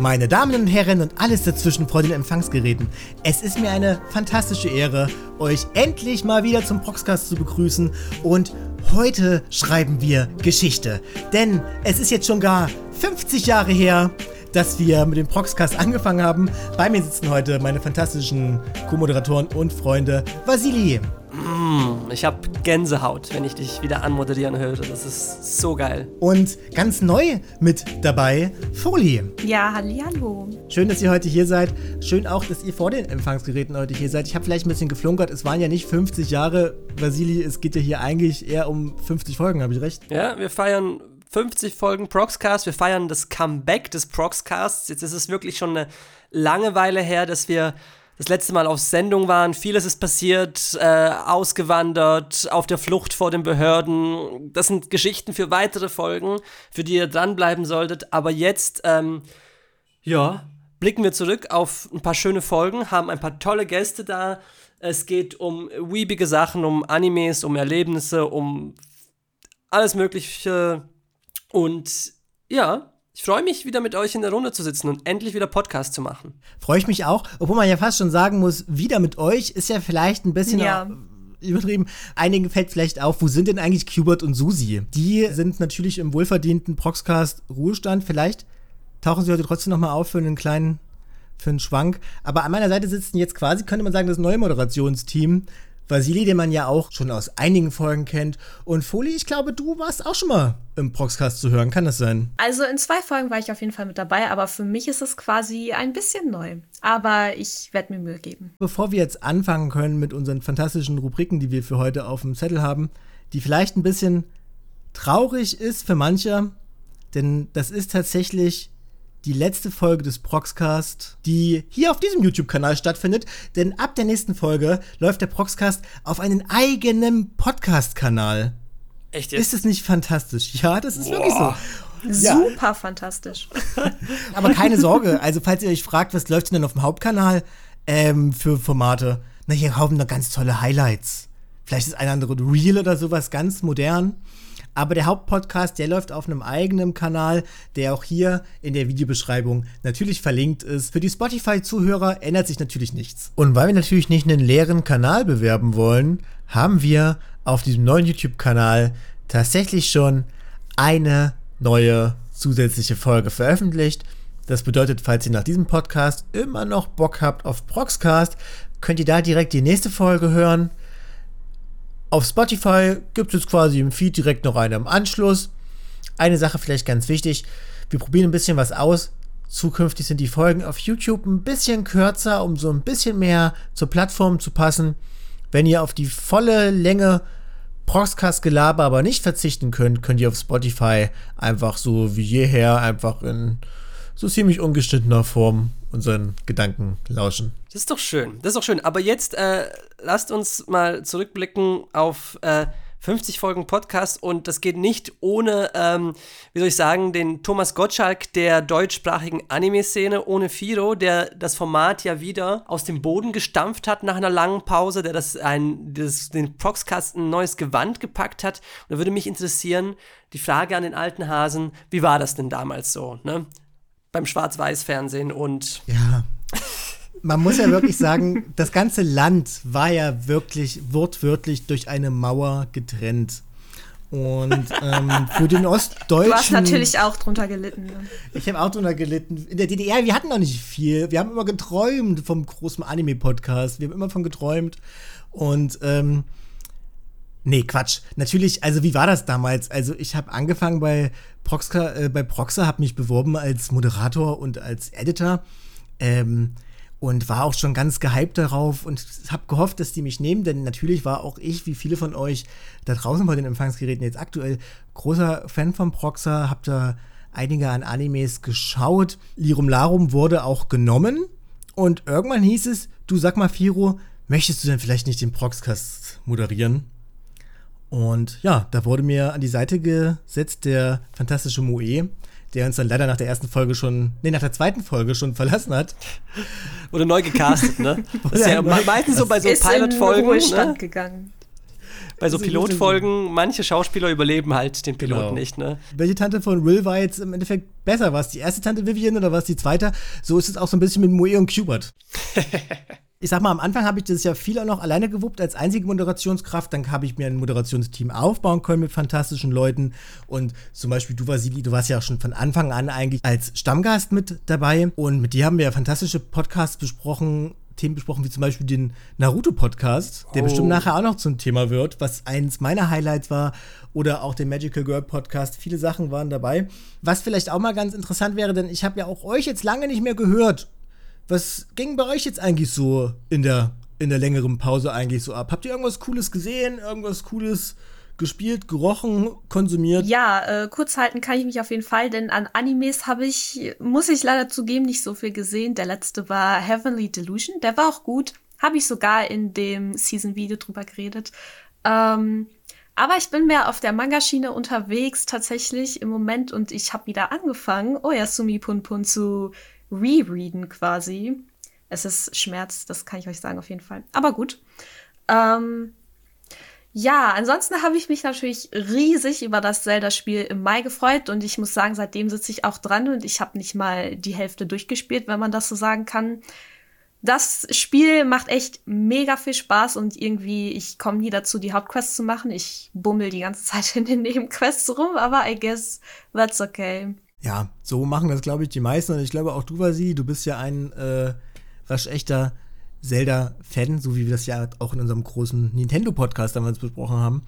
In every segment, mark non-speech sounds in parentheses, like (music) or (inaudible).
Meine Damen und Herren und alles dazwischen vor den Empfangsgeräten. Es ist mir eine fantastische Ehre, euch endlich mal wieder zum Proxcast zu begrüßen und heute schreiben wir Geschichte. Denn es ist jetzt schon gar 50 Jahre her, dass wir mit dem Proxcast angefangen haben. Bei mir sitzen heute meine fantastischen Co-Moderatoren und Freunde Vasili. Mm, ich habe Gänsehaut, wenn ich dich wieder anmoderieren höre. Das ist so geil. Und ganz neu mit dabei, Foli. Ja, hallo. Schön, dass ihr heute hier seid. Schön auch, dass ihr vor den Empfangsgeräten heute hier seid. Ich habe vielleicht ein bisschen geflunkert. Es waren ja nicht 50 Jahre, Vasili. Es geht ja hier eigentlich eher um 50 Folgen, habe ich recht? Ja, wir feiern 50 Folgen Proxcast. Wir feiern das Comeback des Proxcasts. Jetzt ist es wirklich schon eine Langeweile her, dass wir das letzte Mal auf Sendung waren. Vieles ist passiert, äh, ausgewandert, auf der Flucht vor den Behörden. Das sind Geschichten für weitere Folgen, für die ihr dranbleiben solltet. Aber jetzt, ähm, ja, blicken wir zurück auf ein paar schöne Folgen, haben ein paar tolle Gäste da. Es geht um weebige Sachen, um Animes, um Erlebnisse, um alles Mögliche. Und ja, ich freue mich, wieder mit euch in der Runde zu sitzen und endlich wieder Podcast zu machen. Freue ich mich auch, obwohl man ja fast schon sagen muss, wieder mit euch ist ja vielleicht ein bisschen Ja. übertrieben. Einigen fällt vielleicht auf, wo sind denn eigentlich Qbert und Susi? Die sind natürlich im wohlverdienten Proxcast Ruhestand. Vielleicht tauchen sie heute trotzdem nochmal auf für einen kleinen, für einen Schwank. Aber an meiner Seite sitzen jetzt quasi, könnte man sagen, das neue Moderationsteam. Vasili, den man ja auch schon aus einigen Folgen kennt. Und Foli, ich glaube, du warst auch schon mal im Proxcast zu hören. Kann das sein? Also in zwei Folgen war ich auf jeden Fall mit dabei, aber für mich ist es quasi ein bisschen neu. Aber ich werde mir Mühe geben. Bevor wir jetzt anfangen können mit unseren fantastischen Rubriken, die wir für heute auf dem Zettel haben, die vielleicht ein bisschen traurig ist für manche, denn das ist tatsächlich die letzte Folge des Proxcast, die hier auf diesem YouTube-Kanal stattfindet, denn ab der nächsten Folge läuft der Proxcast auf einen eigenen Podcast-Kanal. Echt Ist es nicht fantastisch? Ja, das ist wirklich so. Ja. Super fantastisch. (laughs) Aber keine Sorge, also falls ihr euch fragt, was läuft denn auf dem Hauptkanal ähm, für Formate, na, hier haben da ganz tolle Highlights. Vielleicht ist ein andere Reel oder sowas ganz modern. Aber der Hauptpodcast, der läuft auf einem eigenen Kanal, der auch hier in der Videobeschreibung natürlich verlinkt ist. Für die Spotify-Zuhörer ändert sich natürlich nichts. Und weil wir natürlich nicht einen leeren Kanal bewerben wollen, haben wir auf diesem neuen YouTube-Kanal tatsächlich schon eine neue zusätzliche Folge veröffentlicht. Das bedeutet, falls ihr nach diesem Podcast immer noch Bock habt auf Proxcast, könnt ihr da direkt die nächste Folge hören. Auf Spotify gibt es quasi im Feed direkt noch eine im Anschluss. Eine Sache vielleicht ganz wichtig, wir probieren ein bisschen was aus. Zukünftig sind die Folgen auf YouTube ein bisschen kürzer, um so ein bisschen mehr zur Plattform zu passen. Wenn ihr auf die volle Länge Proxcast-Gelaber aber nicht verzichten könnt, könnt ihr auf Spotify einfach so wie jeher einfach in so ziemlich ungeschnittener Form unseren Gedanken lauschen. Das ist doch schön. Das ist doch schön. Aber jetzt äh, lasst uns mal zurückblicken auf äh, 50 Folgen Podcast und das geht nicht ohne, ähm, wie soll ich sagen, den Thomas Gottschalk der deutschsprachigen Anime-Szene, ohne Firo, der das Format ja wieder aus dem Boden gestampft hat nach einer langen Pause, der das ein, das, den Proxcast ein neues Gewand gepackt hat. Und da würde mich interessieren, die Frage an den alten Hasen, wie war das denn damals so, ne? Beim Schwarz-Weiß-Fernsehen und Ja. Man muss ja wirklich sagen, das ganze Land war ja wirklich wortwörtlich durch eine Mauer getrennt. Und ähm, für den Ostdeutschen. Du hast natürlich auch drunter gelitten. Ne? Ich habe auch drunter gelitten. In der DDR, wir hatten noch nicht viel. Wir haben immer geträumt vom großen Anime-Podcast. Wir haben immer von geträumt. Und, ähm, nee, Quatsch. Natürlich, also wie war das damals? Also ich habe angefangen bei Proxa, äh, bei Proxa, habe mich beworben als Moderator und als Editor. Ähm, und war auch schon ganz gehypt darauf und habe gehofft, dass die mich nehmen, denn natürlich war auch ich, wie viele von euch da draußen bei den Empfangsgeräten jetzt aktuell, großer Fan von Proxa, hab da einige an Animes geschaut. Lirum Larum wurde auch genommen und irgendwann hieß es, du sag mal Firo, möchtest du denn vielleicht nicht den Proxcast moderieren? Und ja, da wurde mir an die Seite gesetzt der fantastische Moe, der uns dann leider nach der ersten Folge schon, nee, nach der zweiten Folge schon verlassen hat. Wurde neu gecastet, ne? (laughs) Das ist ja meistens so bei so Pilot-Folgen. Ruhestand Ne? gegangen. bei so Pilotfolgen, manche Schauspieler überleben halt den Piloten genau. nicht, ne? Welche Tante von Will war jetzt im Endeffekt besser? War es die erste Tante Vivian oder war es die zweite? So ist es auch so ein bisschen mit Moe und Qbert. (laughs) ich sag mal, am Anfang habe ich das ja viel auch noch alleine gewuppt als einzige Moderationskraft. Dann habe ich mir ein Moderationsteam aufbauen können mit fantastischen Leuten. Und zum Beispiel du, Vasili, du warst ja auch schon von Anfang an eigentlich als Stammgast mit dabei. Und mit dir haben wir ja fantastische Podcasts besprochen. Themen besprochen, wie zum Beispiel den Naruto-Podcast, der oh. bestimmt nachher auch noch zum Thema wird, was eins meiner Highlights war, oder auch den Magical Girl Podcast. Viele Sachen waren dabei. Was vielleicht auch mal ganz interessant wäre, denn ich habe ja auch euch jetzt lange nicht mehr gehört was ging bei euch jetzt eigentlich so in der, in der längeren Pause eigentlich so ab? Habt ihr irgendwas Cooles gesehen? Irgendwas Cooles gespielt, gerochen, konsumiert? Ja, äh, kurz halten kann ich mich auf jeden Fall, denn an Animes habe ich, muss ich leider zugeben, nicht so viel gesehen. Der letzte war Heavenly Delusion, der war auch gut. Habe ich sogar in dem Season-Video drüber geredet. Ähm, aber ich bin mehr auf der Manga-Schiene unterwegs tatsächlich im Moment und ich habe wieder angefangen, Oyasumi Pun Pun zu rereaden quasi. Es ist Schmerz, das kann ich euch sagen auf jeden Fall. Aber gut. Ähm, ja, ansonsten habe ich mich natürlich riesig über das Zelda-Spiel im Mai gefreut und ich muss sagen, seitdem sitze ich auch dran und ich habe nicht mal die Hälfte durchgespielt, wenn man das so sagen kann. Das Spiel macht echt mega viel Spaß und irgendwie, ich komme nie dazu, die Hauptquests zu machen. Ich bummel die ganze (laughs) Zeit in den Nebenquests rum, aber I guess that's okay. Ja, so machen das, glaube ich, die meisten. Und ich glaube auch du, Vasi, du bist ja ein äh, waschechter Zelda-Fan, so wie wir das ja auch in unserem großen Nintendo-Podcast damals besprochen haben.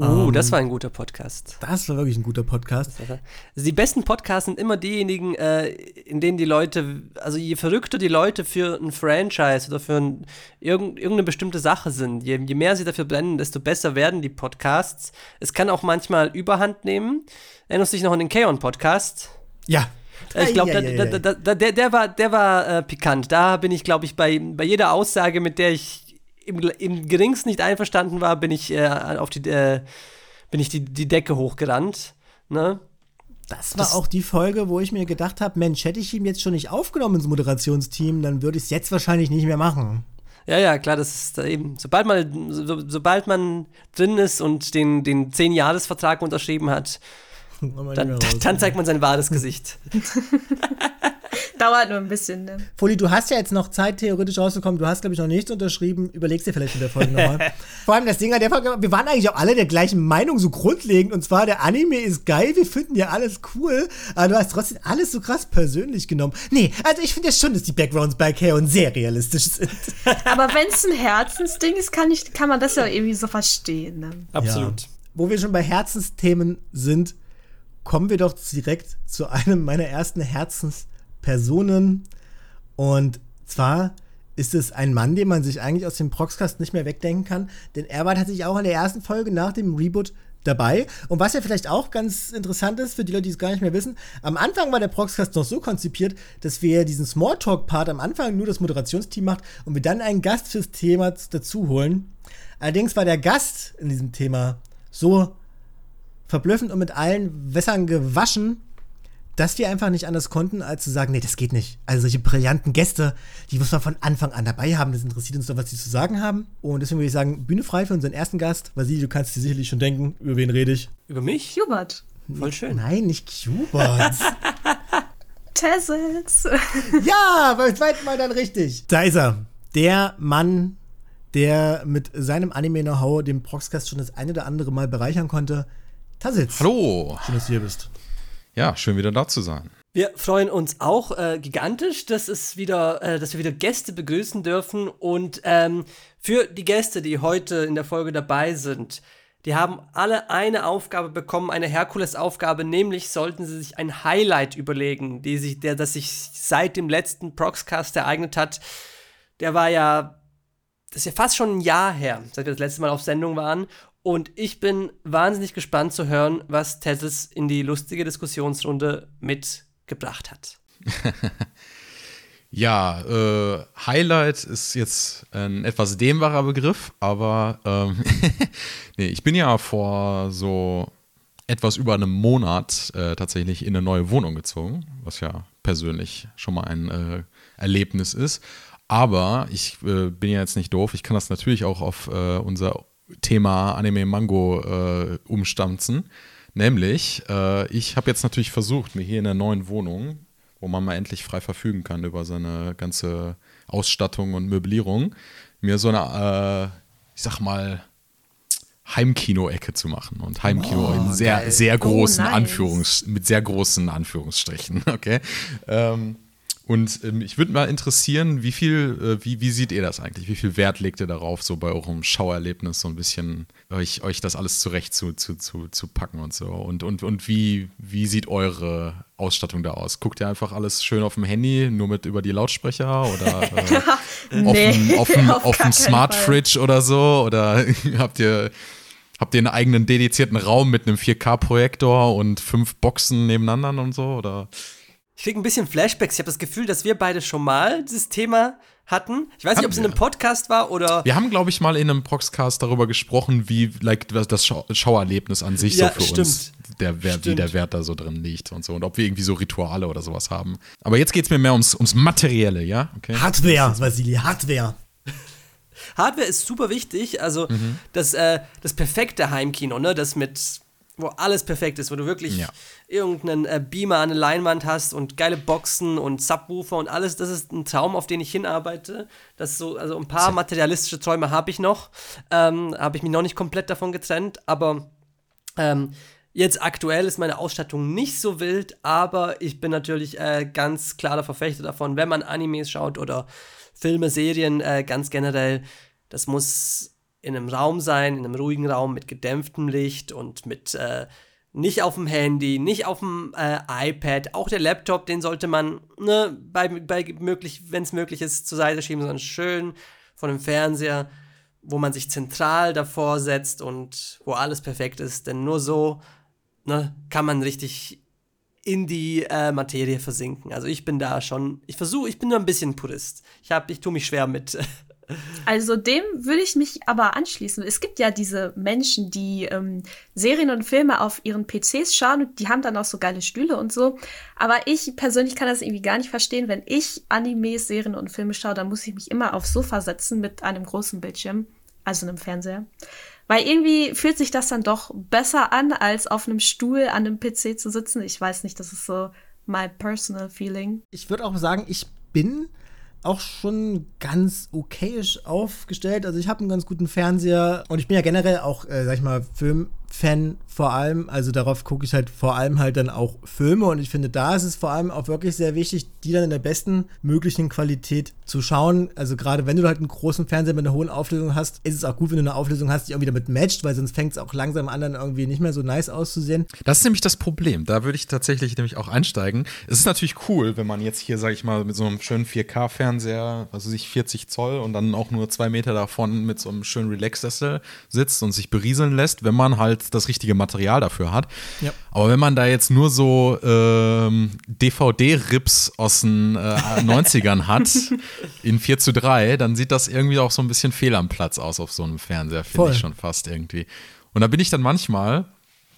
Oh, um, das war ein guter Podcast. Das war wirklich ein guter Podcast. Also die besten Podcasts sind immer diejenigen, äh, in denen die Leute, also je verrückter die Leute für ein Franchise oder für ein, irgend, irgendeine bestimmte Sache sind, je, je mehr sie dafür brennen, desto besser werden die Podcasts. Es kann auch manchmal Überhand nehmen. Erinnerst du dich noch an den Kaon-Podcast? Ja. Äh, ich glaube, der, der war, der war äh, pikant. Da bin ich, glaube ich, bei, bei jeder Aussage, mit der ich im, im geringsten nicht einverstanden war, bin ich äh, auf die, äh, bin ich die, die Decke hochgerannt. Ne? Das war das auch die Folge, wo ich mir gedacht habe, Mensch, hätte ich ihm jetzt schon nicht aufgenommen ins Moderationsteam, dann würde ich es jetzt wahrscheinlich nicht mehr machen. Ja, ja, klar, das ist eben, sobald man, so, sobald man drin ist und den, den 10-Jahres-Vertrag unterschrieben hat, (laughs) dann, dann, zeigt man sein wahres Gesicht. (laughs) (laughs) Dauert nur ein bisschen, ne? Foli, du hast ja jetzt noch Zeit, theoretisch rauszukommen. Du hast, glaube ich, noch nichts unterschrieben. Überlegst dir vielleicht in der Folge nochmal. (laughs) Vor allem das Ding an der Folge, wir waren eigentlich auch alle der gleichen Meinung, so grundlegend. Und zwar, der Anime ist geil, wir finden ja alles cool. Aber du hast trotzdem alles so krass persönlich genommen. Nee, also ich finde ja schon, dass die Backgrounds bei Kaon sehr realistisch sind. (laughs) Aber wenn es ein Herzensding ist, kann, ich, kann man das ja irgendwie so verstehen. Ne? Absolut. Ja. Wo wir schon bei Herzensthemen sind, kommen wir doch direkt zu einem meiner ersten Herzenspersonen. Und zwar ist es ein Mann, den man sich eigentlich aus dem Proxcast nicht mehr wegdenken kann, denn er war tatsächlich auch in der ersten Folge nach dem Reboot dabei. Und was ja vielleicht auch ganz interessant ist, für die Leute, die es gar nicht mehr wissen, am Anfang war der Proxcast noch so konzipiert, dass wir diesen Smalltalk-Part am Anfang nur das Moderationsteam macht und wir dann einen Gast fürs Thema dazu holen. Allerdings war der Gast in diesem Thema so verblüffend und mit allen Wässern gewaschen, dass wir einfach nicht anders konnten, als zu sagen, nee, das geht nicht. Also solche brillanten Gäste, die muss man von Anfang an dabei haben. Das interessiert uns doch, was sie zu sagen haben. Und deswegen würde ich sagen, Bühne frei für unseren ersten Gast. Vasili, du kannst dir sicherlich schon denken, über wen rede ich? Über mich? Hubert. Voll schön. Nein, nicht Hubert. (laughs) Tessels. ja, beim zweiten Mal dann richtig. Da ist er. Der Mann, der mit seinem Anime-Know-how den Proxcast schon das eine oder andere Mal bereichern konnte. Tassitz. Hallo. Schön, dass du hier bist. Ja, schön wieder da zu sein. Wir freuen uns auch äh, gigantisch, dass es wieder, äh, dass wir wieder Gäste begrüßen dürfen. Und ähm, für die Gäste, die heute in der Folge dabei sind, die haben alle eine Aufgabe bekommen, eine Herkules-Aufgabe, nämlich sollten sie sich ein Highlight überlegen, die sich, der, das sich seit dem letzten Proxcast ereignet hat. Der war ja, das ist ja fast schon ein Jahr her, seit wir das letzte Mal auf Sendung waren. Und ich bin wahnsinnig gespannt zu hören, was Tessels in die lustige Diskussionsrunde mitgebracht hat. (laughs) ja, äh, Highlight ist jetzt ein etwas dehnbarer Begriff, aber ähm, (laughs) nee, ich bin ja vor so etwas über einem Monat äh, tatsächlich in eine neue Wohnung gezogen, was ja persönlich schon mal ein äh, Erlebnis ist. Aber ich äh, bin ja jetzt nicht doof. Ich kann das natürlich auch auf äh, unser Thema Anime Mango äh, umstanzen. Nämlich, äh, ich habe jetzt natürlich versucht, mir hier in der neuen Wohnung, wo man mal endlich frei verfügen kann über seine ganze Ausstattung und Möblierung, mir so eine, äh, ich sag mal, Heimkino-Ecke zu machen. Und Heimkino in sehr, sehr großen nice. Anführungs, mit sehr großen Anführungsstrichen, (laughs) okay? Ähm, und ähm, ich würde mal interessieren, wie viel, äh, wie, wie seht ihr das eigentlich? Wie viel Wert legt ihr darauf, so bei eurem Schauerlebnis so ein bisschen euch, euch das alles zurecht zu, zu, zu, zu packen und so? Und, und, und wie, wie sieht eure Ausstattung da aus? Guckt ihr einfach alles schön auf dem Handy, nur mit über die Lautsprecher oder (laughs) äh, auf Nee, dem, auf dem, (laughs) Smart. Fridge oder so? Oder (laughs) habt ihr, habt ihr einen eigenen dedizierten Raum mit einem 4K-Projektor und fünf Boxen nebeneinander und so? Oder? Ich krieg ein bisschen Flashbacks. Ich habe das Gefühl, dass wir beide schon mal dieses Thema hatten. Ich weiß nicht, ob es in einem Podcast war oder. Wir haben, glaube ich, mal in einem Proxcast darüber gesprochen, wie like, das- das Schau Schauerlebnis an sich Ja, so für stimmt. uns, der, Wert, wie der Wert da so drin liegt und so. Und ob wir irgendwie so Rituale oder sowas haben. Aber jetzt geht es mir mehr ums, ums Materielle, ja? Okay. Hardware, Vasili, Hardware. Hardware ist super wichtig. Also Mhm. das, äh, das perfekte Heimkino, ne? Das mit, wo alles perfekt ist, wo du wirklich Ja. irgendeinen äh, Beamer an der Leinwand hast und geile Boxen und Subwoofer und alles. Das ist ein Traum, auf den ich hinarbeite. Das ist so, also ein paar materialistische Träume habe ich noch. Ähm, habe ich mich noch nicht komplett davon getrennt, aber ähm, Jetzt aktuell ist meine Ausstattung nicht so wild, aber ich bin natürlich äh, ganz klarer Verfechter davon, wenn man Animes schaut oder Filme, Serien, äh, ganz generell, das muss in einem Raum sein, in einem ruhigen Raum mit gedämpftem Licht und mit äh, nicht auf dem Handy, nicht auf dem äh, iPad. Auch der Laptop, den sollte man, ne, bei, bei möglich, wenn es möglich ist, zur Seite schieben, sondern schön von dem Fernseher, wo man sich zentral davor setzt und wo alles perfekt ist. Denn nur so ne, kann man richtig in die äh, Materie versinken. Also ich bin da schon, ich versuche, ich bin nur ein bisschen Purist. Ich hab, ich tue mich schwer mit. (laughs) Also dem würde ich mich aber anschließen. Es gibt ja diese Menschen, die ähm, Serien und Filme auf ihren PCs schauen und die haben dann auch so geile Stühle und so. Aber ich persönlich kann das irgendwie gar nicht verstehen. Wenn ich Animes, Serien und Filme schaue, dann muss ich mich immer aufs Sofa setzen mit einem großen Bildschirm, also einem Fernseher. Weil irgendwie fühlt sich das dann doch besser an, als auf einem Stuhl an einem PC zu sitzen. Ich weiß nicht, das ist so my personal feeling. Ich würde auch sagen, ich bin auch schon ganz okayisch aufgestellt. Also ich habe einen ganz guten Fernseher und ich bin ja generell auch, äh, sag ich mal, Filmfan vor allem. Also darauf gucke ich halt vor allem halt dann auch Filme und ich finde, da ist es vor allem auch wirklich sehr wichtig, die dann in der besten möglichen Qualität zu schauen. Also gerade wenn du halt einen großen Fernseher mit einer hohen Auflösung hast, ist es auch gut, wenn du eine Auflösung hast, die irgendwie damit matcht, weil sonst fängt es auch langsam an, dann irgendwie nicht mehr so nice auszusehen. Das ist nämlich das Problem. Da würde ich tatsächlich nämlich auch einsteigen. Es ist natürlich cool, wenn man jetzt hier, sage ich mal, mit so einem schönen 4K-Fernseher, also sich 40 Zoll und dann auch nur zwei Meter davon mit so einem schönen Relax-Sessel sitzt und sich berieseln lässt, wenn man halt das richtige Material dafür hat. Ja. Aber wenn man da jetzt nur so ähm, DVD-Rips aus den äh, 90ern hat, (laughs) in 4 zu 3, dann sieht das irgendwie auch so ein bisschen fehl am Platz aus auf so einem Fernseher, finde ich schon fast irgendwie. Und da bin ich dann manchmal,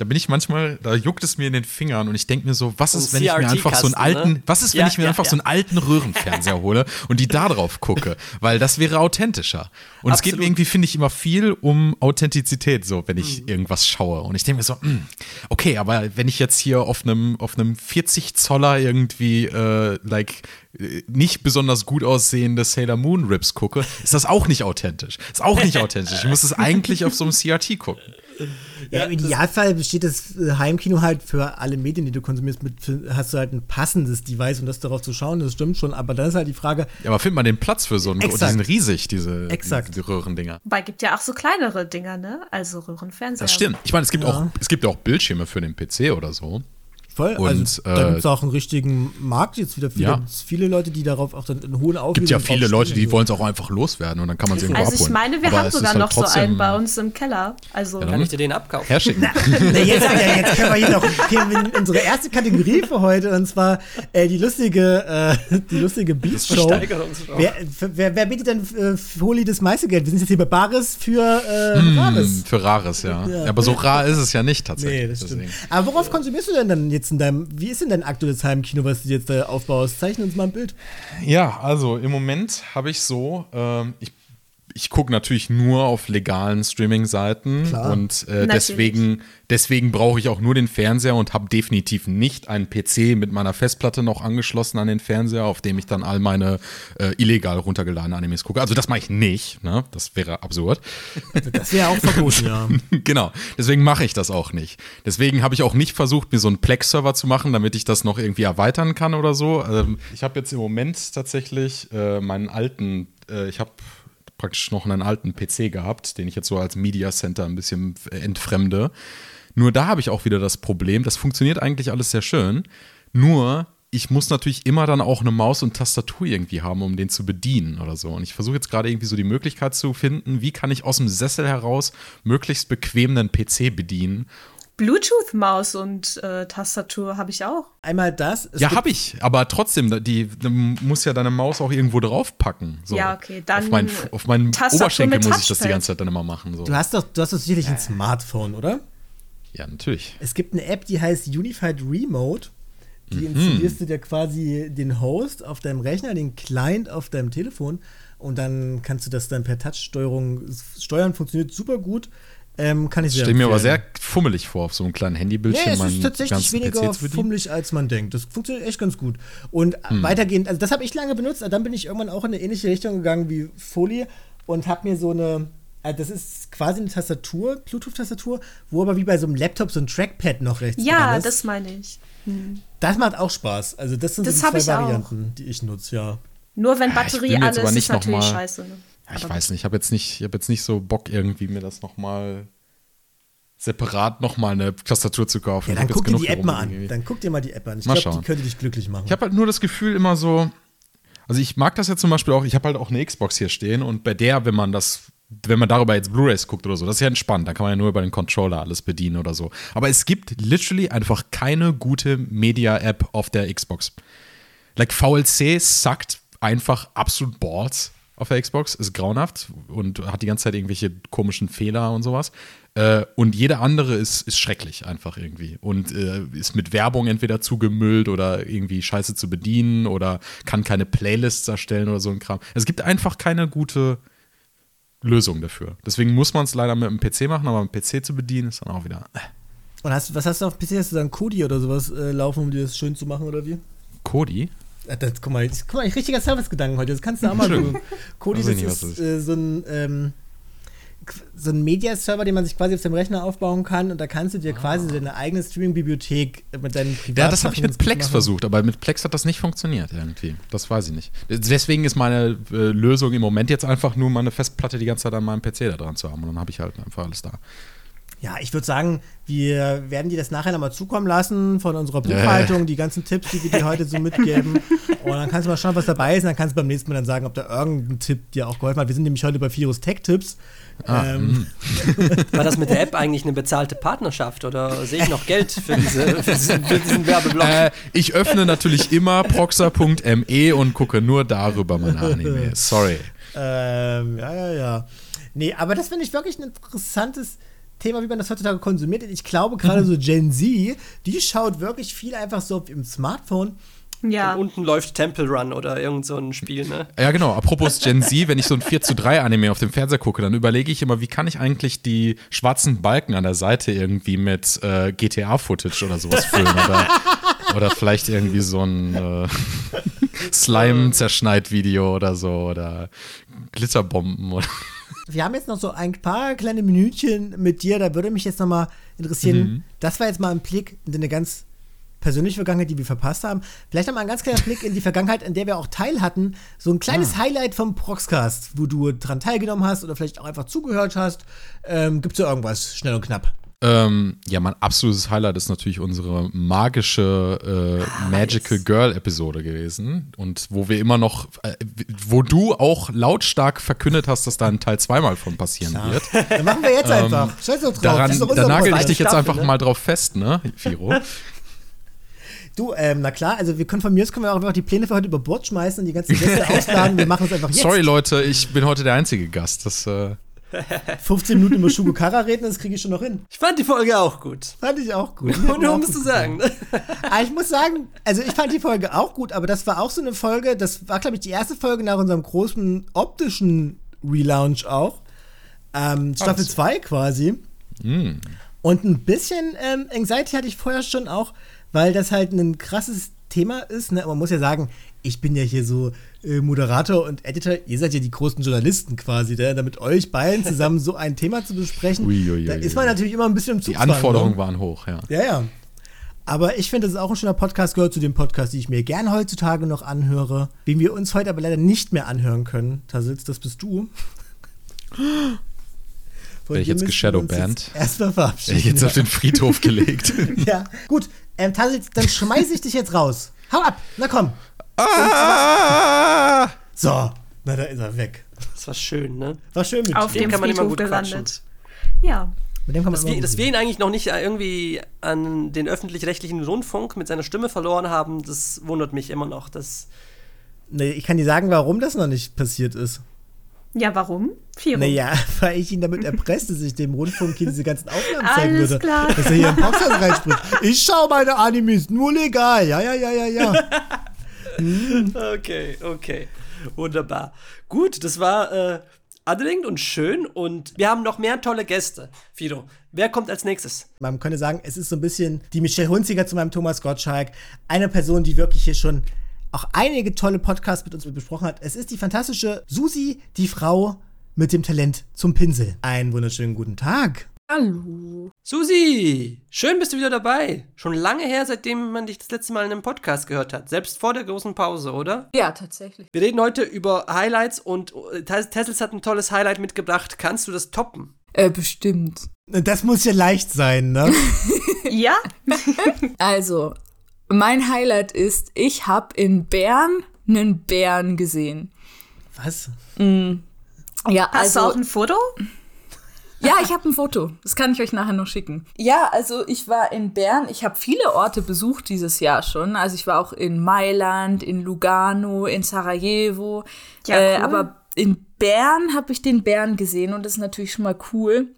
da bin ich manchmal, da juckt es mir in den Fingern und ich denke mir so, was So ist, wenn ich mir einfach so einen alten, ne? was ist, wenn Ja, ich mir ja, einfach so ja. einen alten Röhrenfernseher hole und die da drauf gucke? (laughs) Weil das wäre authentischer. Und es geht mir Absolut. irgendwie, finde ich, immer viel um Authentizität, so, wenn Mhm. ich irgendwas schaue. Und ich denke mir so, hm, okay, aber wenn ich jetzt hier auf einem, auf einem 40 Zoller irgendwie, äh, like, äh, nicht besonders gut aussehende Sailor Moon Rips gucke, ist das auch nicht authentisch. Ist auch nicht authentisch. Ich muss es (laughs) eigentlich auf so einem CRT gucken. Ja, im Idealfall besteht das äh, Heimkino halt für alle Medien, die du konsumierst, mit, hast du halt ein passendes Device, um das darauf zu schauen, das stimmt schon, aber dann ist halt die Frage, Ja, aber findet man den Platz für so einen, Exakt. die sind riesig, diese, Exakt. diese Röhrendinger. Wobei gibt ja auch so kleinere Dinger, ne? Also Röhrenfernseher. Das stimmt. Ich meine, es gibt, Ja. auch, es gibt ja auch Bildschirme für den PC oder so. Voll, Und, also da äh, gibt es auch einen richtigen Markt jetzt wieder viele, Ja. viele Leute, die darauf auch dann einen hohen Auflösung gibt ja viele Leute, die so. wollen es auch einfach loswerden und dann kann man es irgendwo Also ich abholen. meine, wir Aber haben es sogar halt noch so einen bei uns im Keller. Also Ja, Kann ich dir den abkaufen? Herschicken. (laughs) Na, jetzt, ja, jetzt können wir hier noch hier unsere erste Kategorie für heute und zwar äh, die lustige, äh, die lustige Beat-Show. Versteigerungsshow. Wer, wer, wer bietet denn äh, für Holi das meiste Geld? Wir sind jetzt hier bei Bares für äh, Hm, Rares. für Rares, ja. Ja. Aber so rar ist es ja nicht tatsächlich. Nee, das stimmt. deswegen. Aber worauf konsumierst du denn dann jetzt in deinem, wie ist denn dein aktuelles Heimkino, was du jetzt da aufbaust? Zeichne uns mal ein Bild. Ja, also im Moment habe ich so, ähm, ich ich gucke natürlich nur auf legalen Streaming-Seiten und äh, deswegen, deswegen brauche ich auch nur den Fernseher und habe definitiv nicht einen PC mit meiner Festplatte noch angeschlossen an den Fernseher, auf dem ich dann all meine äh, illegal runtergeladenen Animes gucke. Also das mache ich nicht, ne? Das wäre absurd. (laughs) Das wäre auch verboten, ja. (laughs) genau, deswegen mache ich das auch nicht. Deswegen habe ich auch nicht versucht, mir so einen Plex-Server zu machen, damit ich das noch irgendwie erweitern kann oder so. Ähm, ich habe jetzt im Moment tatsächlich äh, meinen alten, äh, ich habe praktisch noch einen alten PC gehabt, den ich jetzt so als Media Center ein bisschen entfremde. Nur da habe ich auch wieder das Problem, das funktioniert eigentlich alles sehr schön, nur ich muss natürlich immer dann auch eine Maus und Tastatur irgendwie haben, um den zu bedienen oder so. Und ich versuche jetzt gerade irgendwie so die Möglichkeit zu finden, wie kann ich aus dem Sessel heraus möglichst bequem einen PC bedienen. Bluetooth-Maus und äh, Tastatur habe ich auch. Einmal das. ja, habe ich, aber trotzdem, die, die muss ja deine Maus auch irgendwo draufpacken. So. Ja, okay, dann Auf, mein, auf meinen Tastatur Oberschenkel muss ich das die ganze Zeit dann immer machen. So. Du hast doch, du hast doch sicherlich ein Smartphone, oder? Ja, natürlich. Es gibt eine App, die heißt Unified Remote. Die Mhm. installierst du dir quasi den Host auf deinem Rechner, den Client auf deinem Telefon und dann kannst du das dann per Touch-Steuerung steuern. Funktioniert super gut. Ähm, kann ich sehr Stell mir aber sehr fummelig vor, auf so einem kleinen Handybildschirm. Nee, es ist tatsächlich weniger fummelig, als man denkt. Das funktioniert echt ganz gut. Und Hm. weitergehend, also das habe ich lange benutzt, aber dann bin ich irgendwann auch in eine ähnliche Richtung gegangen wie Folie und habe mir so eine, äh, das ist quasi eine Tastatur, Bluetooth-Tastatur, wo aber wie bei so einem Laptop so ein Trackpad noch rechts Ja, dran ist. das meine ich. Das macht auch Spaß. Also das sind Das so die zwei ich auch. Varianten, die ich nutze, ja. Nur wenn Ja, ich Batterie bin jetzt alle aber ist, natürlich scheiße. Ne? Ja, ich Aber weiß nicht, ich habe jetzt nicht, ich habe jetzt nicht so Bock irgendwie mir das noch mal separat noch mal eine Tastatur zu kaufen. Ja, dann guck dir die App mal an. irgendwie. Dann guck dir mal die App an. Ich glaube, die könnte dich glücklich machen. Ich habe halt nur das Gefühl immer so, also ich mag das ja zum Beispiel auch, ich habe halt auch eine Xbox hier stehen und bei der, wenn man das, wenn man darüber jetzt Blu-Rays guckt oder so, das ist ja entspannt, da kann man ja nur über den Controller alles bedienen oder so. Aber es gibt literally einfach keine gute Media-App auf der Xbox. Like VLC suckt einfach absolut Balls auf der Xbox, ist grauenhaft und hat die ganze Zeit irgendwelche komischen Fehler und sowas. Äh, und jede andere ist, ist schrecklich einfach irgendwie und äh, ist mit Werbung entweder zugemüllt oder irgendwie scheiße zu bedienen oder kann keine Playlists erstellen oder so ein Kram. Es gibt einfach keine gute Lösung dafür. Deswegen muss man es leider mit einem PC machen, aber mit dem PC zu bedienen ist dann auch wieder. Äh. Und hast, was hast du auf PC? Hast du dann Kodi oder sowas äh, laufen, um dir das schön zu machen oder wie? Kodi? Ah, Das, guck mal, das, guck mal, richtiger Servicegedanken heute. Das kannst du auch mal tun. Kodi, das ich ist, das äh, so ein ähm, so ein Media-Server, den man sich quasi auf dem Rechner aufbauen kann und da kannst du dir quasi deine eigene Streaming-Bibliothek mit deinen Privat Ja, das habe ich mit Plex machen. versucht, aber mit Plex hat das nicht funktioniert irgendwie. Das weiß ich nicht. Deswegen ist meine äh, Lösung im Moment jetzt einfach nur meine Festplatte die ganze Zeit an meinem PC da dran zu haben und dann habe ich halt einfach alles da. Ja, ich würde sagen, wir werden dir das nachher nochmal zukommen lassen von unserer Buchhaltung, die ganzen Tipps, die wir dir heute so mitgeben. (laughs) Und dann kannst du mal schauen, was dabei ist. Und dann kannst du beim nächsten Mal dann sagen, ob da irgendein Tipp dir auch geholfen hat. Wir sind nämlich heute bei Virus Tech Tipps. Ah, ähm, (laughs) War das mit der App eigentlich eine bezahlte Partnerschaft oder sehe ich noch Geld für, diese, für, diesen, für diesen Werbeblock? Äh, ich öffne natürlich immer proxa.me und gucke nur darüber meine Anime. Sorry. Ähm, ja, ja, ja. Nee, aber das finde ich wirklich ein interessantes Thema, wie man das heutzutage konsumiert. Ich glaube, gerade (laughs) so Gen Z, die schaut wirklich viel einfach so auf ihrem Smartphone. Ja. Und unten läuft Temple Run oder irgend so ein Spiel, ne? Ja, genau. Apropos Gen Z, wenn ich so ein 4 zu 3 Anime auf dem Fernseher gucke, dann überlege ich immer, wie kann ich eigentlich die schwarzen Balken an der Seite irgendwie mit äh, GTA-Footage oder sowas füllen? Oder, (laughs) oder vielleicht irgendwie so ein äh, (laughs) Slime-Zerschneid-Video oder so oder Glitterbomben oder. Wir haben jetzt noch so ein paar kleine Minütchen mit dir. Da würde mich jetzt noch mal interessieren. Mhm. Das war jetzt mal ein Blick in eine ganz persönliche Vergangenheit, die wir verpasst haben. Vielleicht noch mal ein ganz kleiner Blick in die Vergangenheit, in der wir auch teil hatten. So ein kleines Ah. Highlight vom Proxcast, wo du dran teilgenommen hast oder vielleicht auch einfach zugehört hast. Ähm, Gibt es da irgendwas? Schnell und knapp. Ähm, ja, mein absolutes Highlight ist natürlich unsere magische Ah, äh, Magical Girl Episode gewesen und wo wir immer noch, äh, wo du auch lautstark verkündet hast, dass da ein Teil zweimal von passieren wird. (laughs) Dann machen wir jetzt einfach. Scheiß doch drauf. Ähm, Daran, da nagel ich dich jetzt Staffel, einfach ne? mal drauf fest, ne, Firo? (laughs) Du, ähm, na klar, also wir können von mir aus können wir auch einfach die Pläne für heute über Bord schmeißen und die ganzen Gäste (laughs) ausladen. Wir machen es einfach jetzt. Sorry, Leute, ich bin heute der einzige Gast. Das, äh, (laughs) 15 Minuten über Shugukara reden, das kriege ich schon noch hin. Ich fand die Folge auch gut. Fand ich auch gut. Und (laughs) nur musst du sagen. Ne? Aber ich muss sagen, also ich fand die Folge auch gut, aber das war auch so eine Folge, das war, glaube ich, die erste Folge nach unserem großen optischen Relaunch auch. Ähm, Staffel 2 quasi. Mm. Und ein bisschen ähm, Anxiety hatte ich vorher schon auch, weil das halt ein krasses Thema ist. Ne? Man muss ja sagen, ich bin ja hier so äh, Moderator und Editor. Ihr seid ja die großen Journalisten quasi, ne? da mit euch beiden zusammen so ein Thema zu besprechen. Ui, ui, da ui, ist man natürlich immer ein bisschen im Die Zugzwang, Anforderungen ne? waren hoch, ja. Ja, ja. Aber ich finde, das ist auch ein schöner Podcast, gehört zu dem Podcast, die ich mir gern heutzutage noch anhöre. Wen wir uns heute aber leider nicht mehr anhören können, Tassitz, das bist du. Von Werde ich jetzt jetzt Erstmal verabschieden. Hätte ich jetzt auf den Friedhof gelegt. (laughs) ja, gut. Ähm, Tassitz, dann schmeiß ich dich jetzt raus. Hau ab, na komm. Ah! So, na da ist er weg. Das war schön, ne? War schön mit Auf dem dem kann man immer gut quatschen. gelandet. Ja. Mit dem kann man Dass wir, dass wir ihn eigentlich noch nicht irgendwie an den öffentlich-rechtlichen Rundfunk mit seiner Stimme verloren haben, das wundert mich immer noch. Das, Nee, ich kann dir sagen, warum das noch nicht passiert ist. Ja, warum? Firo. Naja, (laughs) weil ich ihn damit erpresst, dass ich dem Rundfunk hier diese ganzen Aufnahmen zeigen Alles würde. klar. Dass er hier im Podcast reinspricht. Ich schaue meine Animes, nur legal. Ja, ja, ja, ja, ja. (laughs) (laughs) Okay, okay. Wunderbar. Gut, das war äh, anregend und schön und wir haben noch mehr tolle Gäste. Fido, wer kommt als nächstes? Man könnte sagen, es ist so ein bisschen die Michelle Hunziger zu meinem Thomas Gottschalk. Eine Person, die wirklich hier schon auch einige tolle Podcasts mit uns besprochen hat. Es ist die fantastische Susi, die Frau mit dem Talent zum Pinsel. Einen wunderschönen guten Tag. Hallo. Susi, schön bist du wieder dabei. Schon lange her, seitdem man dich das letzte Mal in einem Podcast gehört hat. Selbst vor der großen Pause, oder? Ja, tatsächlich. Wir reden heute über Highlights und äh, Tes- Tessels hat ein tolles Highlight mitgebracht. Kannst du das toppen? Äh, bestimmt. Das muss ja leicht sein, ne? (laughs) Ja? (laughs) Also, mein Highlight ist, ich habe in Bern einen Bären gesehen. Was? Ja, Hast also du auch ein Foto? Ja, ich habe ein Foto. Das kann ich euch nachher noch schicken. Ja, also ich war in Bern. Ich habe viele Orte besucht dieses Jahr schon. Also ich war auch in Mailand, in Lugano, in Sarajevo. Ja, äh, cool. aber in Bern habe ich den Bären gesehen und das ist natürlich schon mal cool.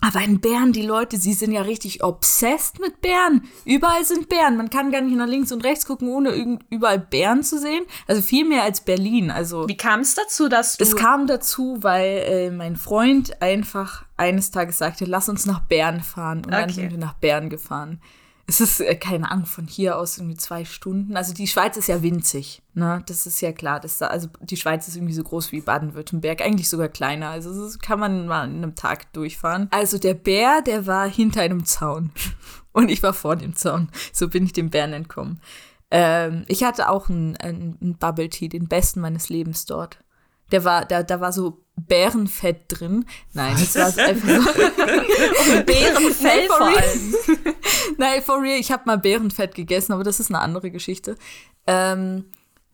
Aber in Bern, die Leute, sie sind ja richtig obsessed mit Bären. Überall sind Bären. Man kann gar nicht nach links und rechts gucken, ohne überall Bären zu sehen. Also viel mehr als Berlin. Also Wie kam es dazu, dass du. es kam dazu, weil äh, mein Freund einfach eines Tages sagte, lass uns nach Bern fahren. Und dann Okay. sind wir nach Bern gefahren. Es ist, äh, keine Ahnung, von hier aus irgendwie zwei Stunden. Also die Schweiz ist ja winzig, ne? Das ist ja klar. Das da, also die Schweiz ist irgendwie so groß wie Baden-Württemberg, eigentlich sogar kleiner. Also das kann man mal in einem Tag durchfahren. Also der Bär, der war hinter einem Zaun. (laughs) Und ich war vor dem Zaun. So bin ich dem Bären entkommen. Ähm, ich hatte auch einen, einen, einen Bubble Tea, den besten meines Lebens dort. Der war, da, da war so Bärenfett drin. Nein, das war einfach so. (laughs) Bärenfell for vor allem. (laughs) Nein, for real, ich habe mal Bärenfett gegessen, aber das ist eine andere Geschichte. Ähm,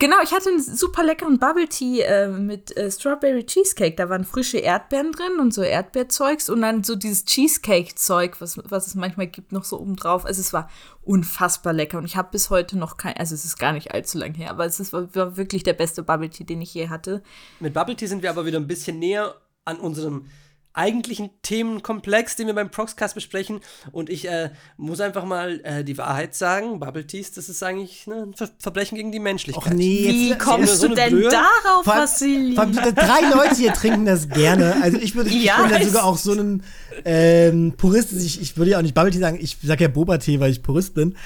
genau, ich hatte einen super leckeren Bubble Tea äh, mit äh, Strawberry Cheesecake. Da waren frische Erdbeeren drin und so Erdbeerzeugs und dann so dieses Cheesecake-Zeug, was, was es manchmal gibt, noch so oben drauf. Also es war unfassbar lecker und ich habe bis heute noch kein, also es ist gar nicht allzu lang her, aber es ist, war, war wirklich der beste Bubble Tea, den ich je hatte. Mit Bubble Tea sind wir aber wieder ein bisschen näher an unserem eigentlichen Themenkomplex, den wir beim Proxcast besprechen. Und ich äh, muss einfach mal äh, die Wahrheit sagen: Bubble Teas, das ist eigentlich ne, ein Ver Verbrechen gegen die Menschlichkeit. Och nee, Wie jetzt, kommst so du denn Brühe? darauf, Vassili? vor allem die drei Leute hier trinken das gerne. Also ich würde ich Ja, bin sogar auch so ein ähm, Purist. Ich, ich würde ja auch nicht Bubble Tea sagen, ich sage ja Boba Tee, weil ich Purist bin.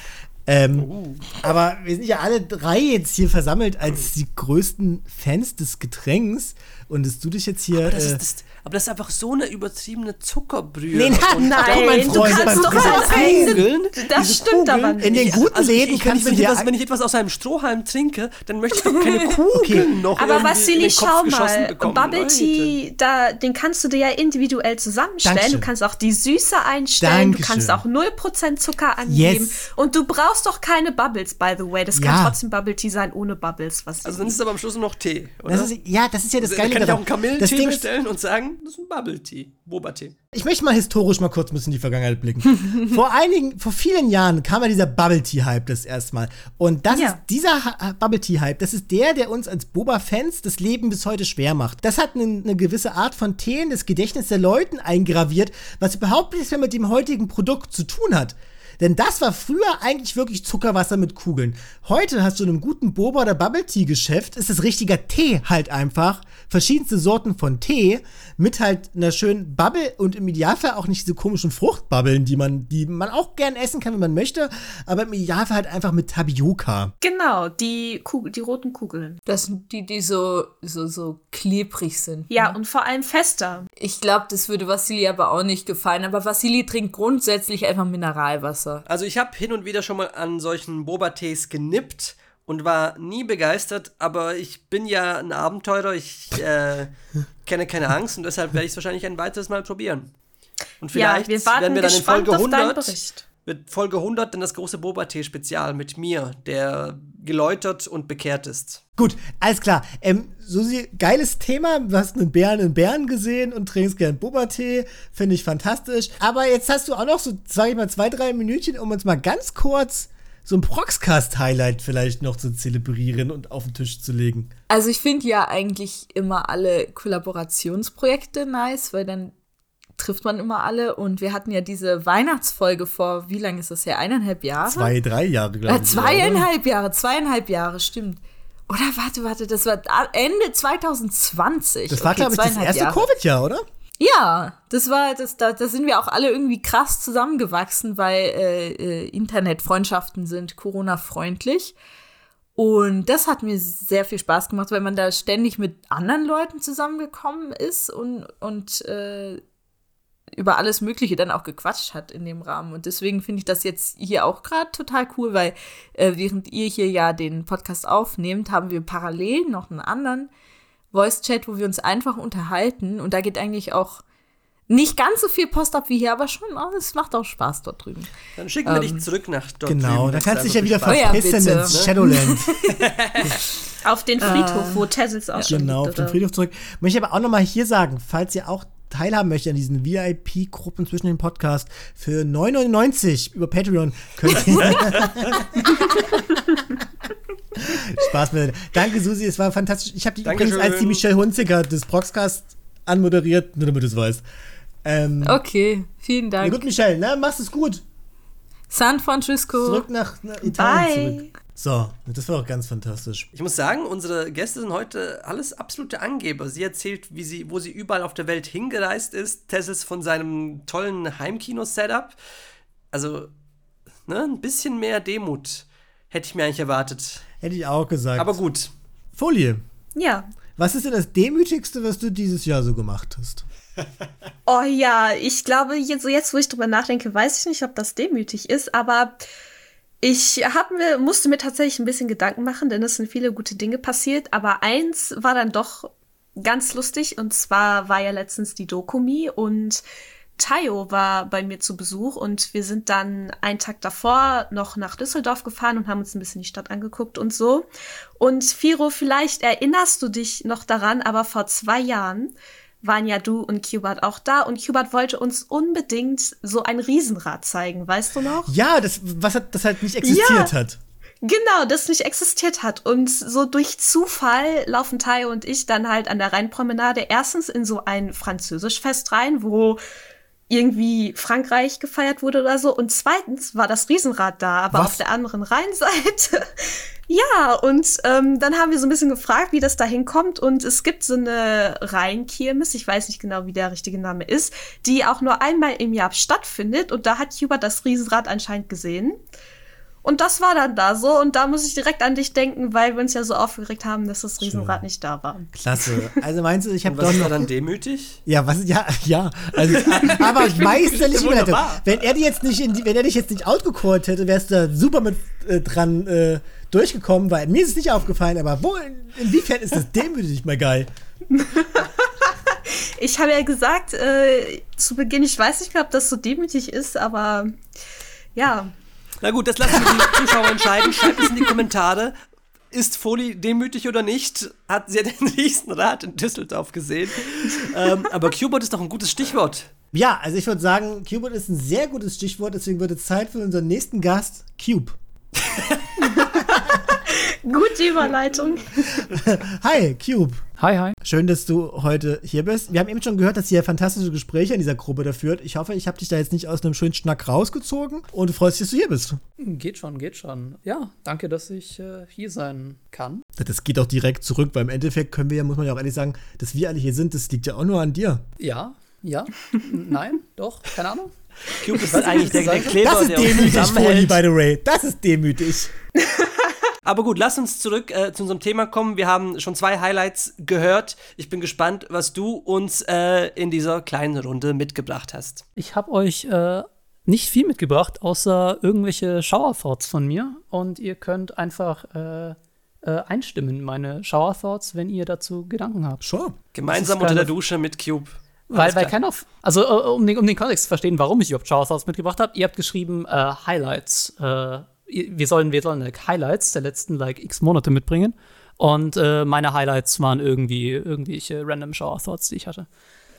Ähm, Aber wir sind ja alle drei jetzt hier versammelt als die größten Fans des Getränks. Und dass du dich jetzt hier. Aber das, äh, ist, das, aber das ist einfach so eine übertriebene Zuckerbrühe. Nee, na, nein, Nein, du kannst doch deinen eigenen. Kugeln, Das diese stimmt aber Kugeln. nicht. In den guten also ich, Läden ich, wenn, kannst ich, wenn, du ich etwas, wenn ich etwas aus einem Strohhalm trinke, dann möchte ich doch keine Kugeln Okay. noch Aber Vassili, schau mal, bekommen. Bubble Leute. Tea, da, den kannst du dir ja individuell zusammenstellen. Dankeschön. Du kannst auch die Süße einstellen, du Dankeschön. kannst auch 0% Zucker angeben. Yes. Und du brauchst doch keine Bubbles, by the way. Das Ja. kann trotzdem Bubble Tea sein ohne Bubbles. Was Also dann ist es aber am Schluss nur noch Tee, oder? das ist, ja, das ist ja das da Geile kann ich auch einen Kamillentee ist, bestellen und sagen, das ist ein Bubble Tea, Boba Tee. Ich möchte mal historisch mal kurz ein bisschen in die Vergangenheit blicken. (laughs) vor einigen, vor vielen Jahren kam ja dieser Bubble Tea Hype das erste Mal. Und das Ja. ist dieser Ha- Bubble Tea Hype, das ist der, der uns als Boba-Fans das Leben bis heute schwer macht. Das hat eine, eine gewisse Art von Tee in das Gedächtnis der Leuten eingraviert, was überhaupt nichts mehr mit dem heutigen Produkt zu tun hat. Denn das war früher eigentlich wirklich Zuckerwasser mit Kugeln. Heute hast du in einem guten Boba oder Bubble Tea Geschäft, ist es richtiger Tee halt einfach. Verschiedenste Sorten von Tee mit halt einer schönen Bubble und im Idealfall auch nicht diese komischen Fruchtbubbeln, die man, die man auch gern essen kann, wenn man möchte, aber im Idealfall halt einfach mit Tapioca. Genau, die, Kugel, die roten Kugeln. Das sind die, die so, so, so klebrig sind. Ja, ne? und vor allem fester. Ich glaube, das würde Vassili aber auch nicht gefallen. Aber Vassili trinkt grundsätzlich einfach Mineralwasser. Also ich habe hin und wieder schon mal an solchen Boba-Tees genippt und war nie begeistert, aber ich bin ja ein Abenteurer, ich äh, kenne keine Angst und deshalb werde ich es wahrscheinlich ein weiteres Mal probieren. Und vielleicht ja, wir werden wir dann in Folge auf deinen 100 Bericht. wird Folge 100 dann das große Boba-Tee-Spezial mit mir, der geläutert und bekehrt ist. Gut, alles klar. Ähm, Susi, geiles Thema. Du hast einen Bären in Bären gesehen und trinkst gern Boba-Tee. Finde ich fantastisch. Aber jetzt hast du auch noch so, sag ich mal, zwei, drei Minütchen, um uns mal ganz kurz so ein Proxcast-Highlight vielleicht noch zu zelebrieren und auf den Tisch zu legen. Also ich finde ja eigentlich immer alle Kollaborationsprojekte nice, weil dann trifft man immer alle. Und wir hatten ja diese Weihnachtsfolge vor, wie lange ist das her? Eineinhalb Jahre? Zwei, drei Jahre, glaube Äh, ich. zweieinhalb Jahre, zweieinhalb Jahre, stimmt. Oder warte, warte, das war Ende 2020. Das war, Okay, glaube ich, das erste. Covid-Jahr, oder? Ja, das war, das, da, da sind wir auch alle irgendwie krass zusammengewachsen, weil äh, äh, Internetfreundschaften sind Corona-freundlich. Und das hat mir sehr viel Spaß gemacht, weil man da ständig mit anderen Leuten zusammengekommen ist und, und äh, über alles Mögliche dann auch gequatscht hat in dem Rahmen. Und deswegen finde ich das jetzt hier auch gerade total cool, weil äh, während ihr hier ja den Podcast aufnehmt, haben wir parallel noch einen anderen Voice-Chat, wo wir uns einfach unterhalten. Und da geht eigentlich auch nicht ganz so viel Post ab wie hier, aber schon, oh, es macht auch Spaß dort drüben. Dann schicken wir dich zurück nach dort. Genau, drüben. da Das kannst du dich ja wieder einfach Oh ja, verpissen ins Shadowland. (laughs) Auf den Friedhof, wo Tessels auch schon genau, auf liegt, den oder? Friedhof zurück. Möchte ich aber auch noch mal hier sagen, falls ihr auch teilhaben möchtet an diesen VIP-Gruppen zwischen den Podcasts, für 9,99 über Patreon könnt ihr. (laughs) (laughs) Spaß mit. Danke, Susi, es war fantastisch. Ich habe dich Dankeschön. übrigens als die Michelle Hunziker des Proxcast anmoderiert, nur damit du es weißt. Ähm, Okay, vielen Na Dank. gut, Michelle, ne? Machst es gut. San Francisco. Zurück nach, nach Italien Bye. zurück. So, das war auch ganz fantastisch. Ich muss sagen, unsere Gäste sind heute alles absolute Angeber. Sie erzählt, wie sie, wo sie überall auf der Welt hingereist ist. Tessels von seinem tollen Heimkino-Setup. Also, ne, ein bisschen mehr Demut hätte ich mir eigentlich erwartet. Hätte ich auch gesagt. Aber gut. Folie. Ja. Was ist denn das Demütigste, was du dieses Jahr so gemacht hast? (laughs) Oh ja, ich glaube, jetzt, so jetzt, wo ich drüber nachdenke, weiß ich nicht, ob das demütig ist, aber ich hab mir, musste mir tatsächlich ein bisschen Gedanken machen, denn es sind viele gute Dinge passiert, aber eins war dann doch ganz lustig und zwar war ja letztens die Dokumi und Tayo war bei mir zu Besuch und wir sind dann einen Tag davor noch nach Düsseldorf gefahren und haben uns ein bisschen die Stadt angeguckt und so. Und Firo, vielleicht erinnerst du dich noch daran, aber vor zwei Jahren waren ja du und Qbert auch da und Qbert wollte uns unbedingt so ein Riesenrad zeigen, weißt du noch? Ja, das, was hat, das halt nicht existiert hat. Genau, das nicht existiert hat. Und so durch Zufall laufen Tayo und ich dann halt an der Rheinpromenade erstens in so ein Französischfest rein, wo irgendwie Frankreich gefeiert wurde oder so. Und zweitens war das Riesenrad da, aber Was? auf der anderen Rheinseite. (laughs) ja, und ähm, dann haben wir so ein bisschen gefragt, wie das da hinkommt. Und es gibt so eine Rheinkirmes, ich weiß nicht genau, wie der richtige Name ist, die auch nur einmal im Jahr stattfindet. Und da hat Hubert das Riesenrad anscheinend gesehen. Und das war dann da so. Und da muss ich direkt an dich denken, weil wir uns ja so aufgeregt haben, dass das Riesenrad nicht da war. Klasse. Also meinst du, ich habe doch da noch. dann demütig? Ja, was? Ja, ja. Also, (laughs) aber meisterlich überleitet. Wenn er die jetzt nicht, in die, wenn er dich jetzt nicht outgecallt hätte, wärst du da super mit äh, dran äh, durchgekommen, weil mir ist es nicht aufgefallen. Aber wo, inwiefern ist das demütig, my guy? (laughs) Ich habe ja gesagt, äh, zu Beginn, ich weiß nicht mehr, ob das so demütig ist, aber ja. Na gut, das lassen wir die Zuschauer entscheiden. Schreibt es in die Kommentare. Ist Foli demütig oder nicht? Hat sie den (laughs) Riesenrad in Düsseldorf gesehen? ähm, aber Qbot ist doch ein gutes Stichwort. Ja, also ich würde sagen, Cube ist ein sehr gutes Stichwort, deswegen wird es Zeit für unseren nächsten Gast, Cube. (laughs) (laughs) Gute Überleitung. Hi, Cube. Hi, hi. Schön, dass du heute hier bist. Wir haben eben schon gehört, dass ihr fantastische Gespräche in dieser Gruppe da führt. Ich hoffe, ich habe dich da jetzt nicht aus einem schönen Schnack rausgezogen und du freust dich, dass du hier bist. Geht schon, geht schon. Ja, danke, dass ich äh, hier sein kann. Das geht auch direkt zurück, weil im Endeffekt können wir ja, muss man ja auch ehrlich sagen, dass wir alle hier sind, das liegt ja auch nur an dir. Ja, ja, nein, doch, keine Ahnung. Cube ist eigentlich der, der Kleber, Das ist der demütig, zusammenhält. by the way. Das ist demütig. (laughs) Aber gut, lass uns zurück äh, zu unserem Thema kommen. Wir haben schon zwei Highlights gehört. Ich bin gespannt, was du uns äh, in dieser kleinen Runde mitgebracht hast. Ich habe euch äh, nicht viel mitgebracht, außer irgendwelche Shower Thoughts von mir. Und ihr könnt einfach äh, äh, einstimmen in meine Shower Thoughts, wenn ihr dazu Gedanken habt. Sure. Gemeinsam unter der Dusche mit Cube. Weil, weil klar. kein auf, also äh, um den, um den Kontext zu verstehen, warum ich überhaupt Shower Thoughts mitgebracht habe, ihr habt geschrieben äh, Highlights. Äh, wir sollen, wir sollen like, Highlights der letzten like x Monate mitbringen. Und äh, meine Highlights waren irgendwie irgendwelche random Shower Thoughts, die ich hatte.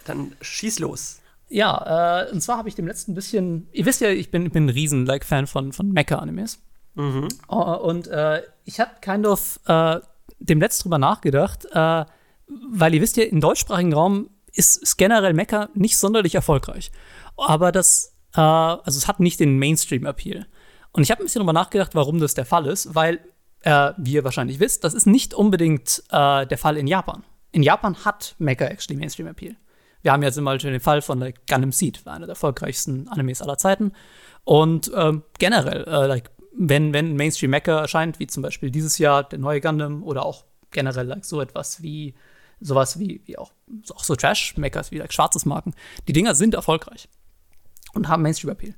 Dann schieß los. Ja, äh, und zwar habe ich dem letzten bisschen, ihr wisst ja, ich bin, ich bin ein riesen like, Fan von, von Mecha-Animes. Mhm. Äh, und äh, ich habe kind of äh, dem letzten drüber nachgedacht, äh, weil ihr wisst ja, im deutschsprachigen Raum ist, ist generell Mecha nicht sonderlich erfolgreich. Aber das, äh, also es hat nicht den Mainstream-Appeal. Und ich habe ein bisschen drüber nachgedacht, warum das der Fall ist, weil, äh, wie ihr wahrscheinlich wisst, das ist nicht unbedingt äh, der Fall in Japan. In Japan hat Mecha actually Mainstream-Appeal. Wir haben jetzt mal schon den Fall von like, Gundam Seed, einer der erfolgreichsten Animes aller Zeiten. Und ähm, generell, äh, like, wenn, wenn Mainstream Mecha erscheint, wie zum Beispiel dieses Jahr der neue Gundam oder auch generell like, so etwas wie sowas wie, wie auch, auch so Trash-Mechas wie like, schwarzes Marken, die Dinger sind erfolgreich und haben Mainstream-Appeal.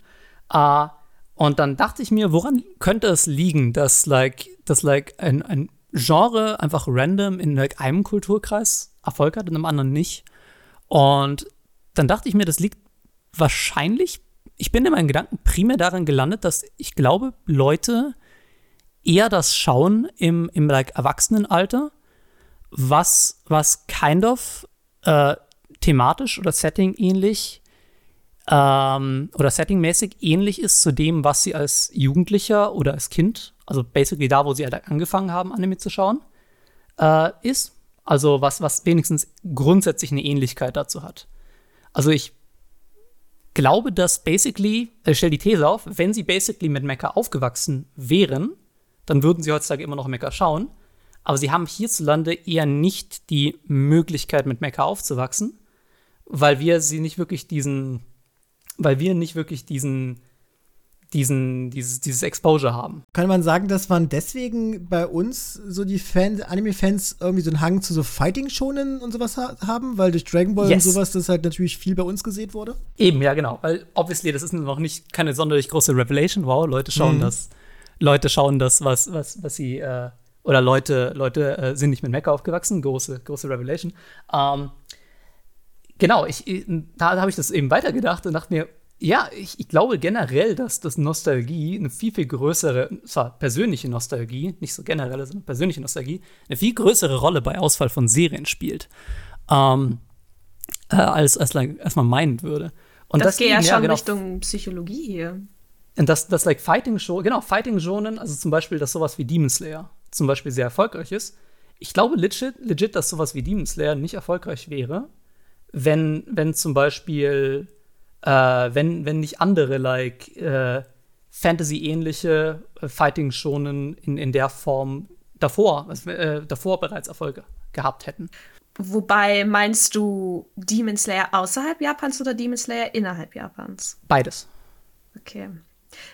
Äh, und dann dachte ich mir, woran könnte es liegen, dass like, dass like ein, ein Genre einfach random in like, einem Kulturkreis Erfolg hat und im anderen nicht? Und dann dachte ich mir, das liegt wahrscheinlich, ich bin in meinen Gedanken primär daran gelandet, dass ich glaube, Leute eher das schauen im, im like, Erwachsenenalter, was, was kind of äh, thematisch oder Setting ähnlich ähm, oder settingmäßig ähnlich ist zu dem, was sie als Jugendlicher oder als Kind, also basically da, wo sie halt angefangen haben, Anime zu schauen, äh, ist. Also was, was wenigstens grundsätzlich eine Ähnlichkeit dazu hat. Also ich glaube, dass basically, ich stelle die These auf, wenn sie basically mit Mecha aufgewachsen wären, dann würden sie heutzutage immer noch Mecha schauen. Aber sie haben hierzulande eher nicht die Möglichkeit, mit Mecha aufzuwachsen, weil wir sie nicht wirklich diesen, weil wir nicht wirklich diesen, diesen, dieses, dieses Exposure haben. Kann man sagen, dass man deswegen bei uns so die Fan Anime-Fans irgendwie so einen Hang zu so Fighting-Shonen und sowas ha haben? Weil durch Dragon Ball Yes. und sowas das halt natürlich viel bei uns gesehen wurde? Eben, ja, genau. Weil obviously, das ist noch nicht keine sonderlich große Revelation. Wow, Leute schauen Mhm. das, Leute schauen das, was, was, was sie, äh, oder Leute, Leute äh, sind nicht mit Mecha aufgewachsen. Große, große Revelation. Ähm, genau, ich, da habe ich das eben weitergedacht und dachte mir, ja, ich, ich glaube generell, dass das Nostalgie eine viel, viel größere, zwar persönliche Nostalgie, nicht so generelle, sondern persönliche Nostalgie, eine viel größere Rolle bei Ausfall von Serien spielt, ähm, äh, als, als, als man meinen würde. Und das geht ja schon genau, Richtung Psychologie hier. und das, das like Fighting Show, genau, Fighting Shonen, also zum Beispiel, dass sowas wie Demon Slayer zum Beispiel sehr erfolgreich ist. Ich glaube legit, legit, dass sowas wie Demon Slayer nicht erfolgreich wäre, wenn, wenn zum Beispiel, äh, wenn, wenn nicht andere like äh, Fantasy-ähnliche äh, Fighting Shonen in, in der Form davor, äh, davor bereits Erfolge gehabt hätten. Wobei meinst du Demon Slayer außerhalb Japans oder Demon Slayer innerhalb Japans? Beides. Okay.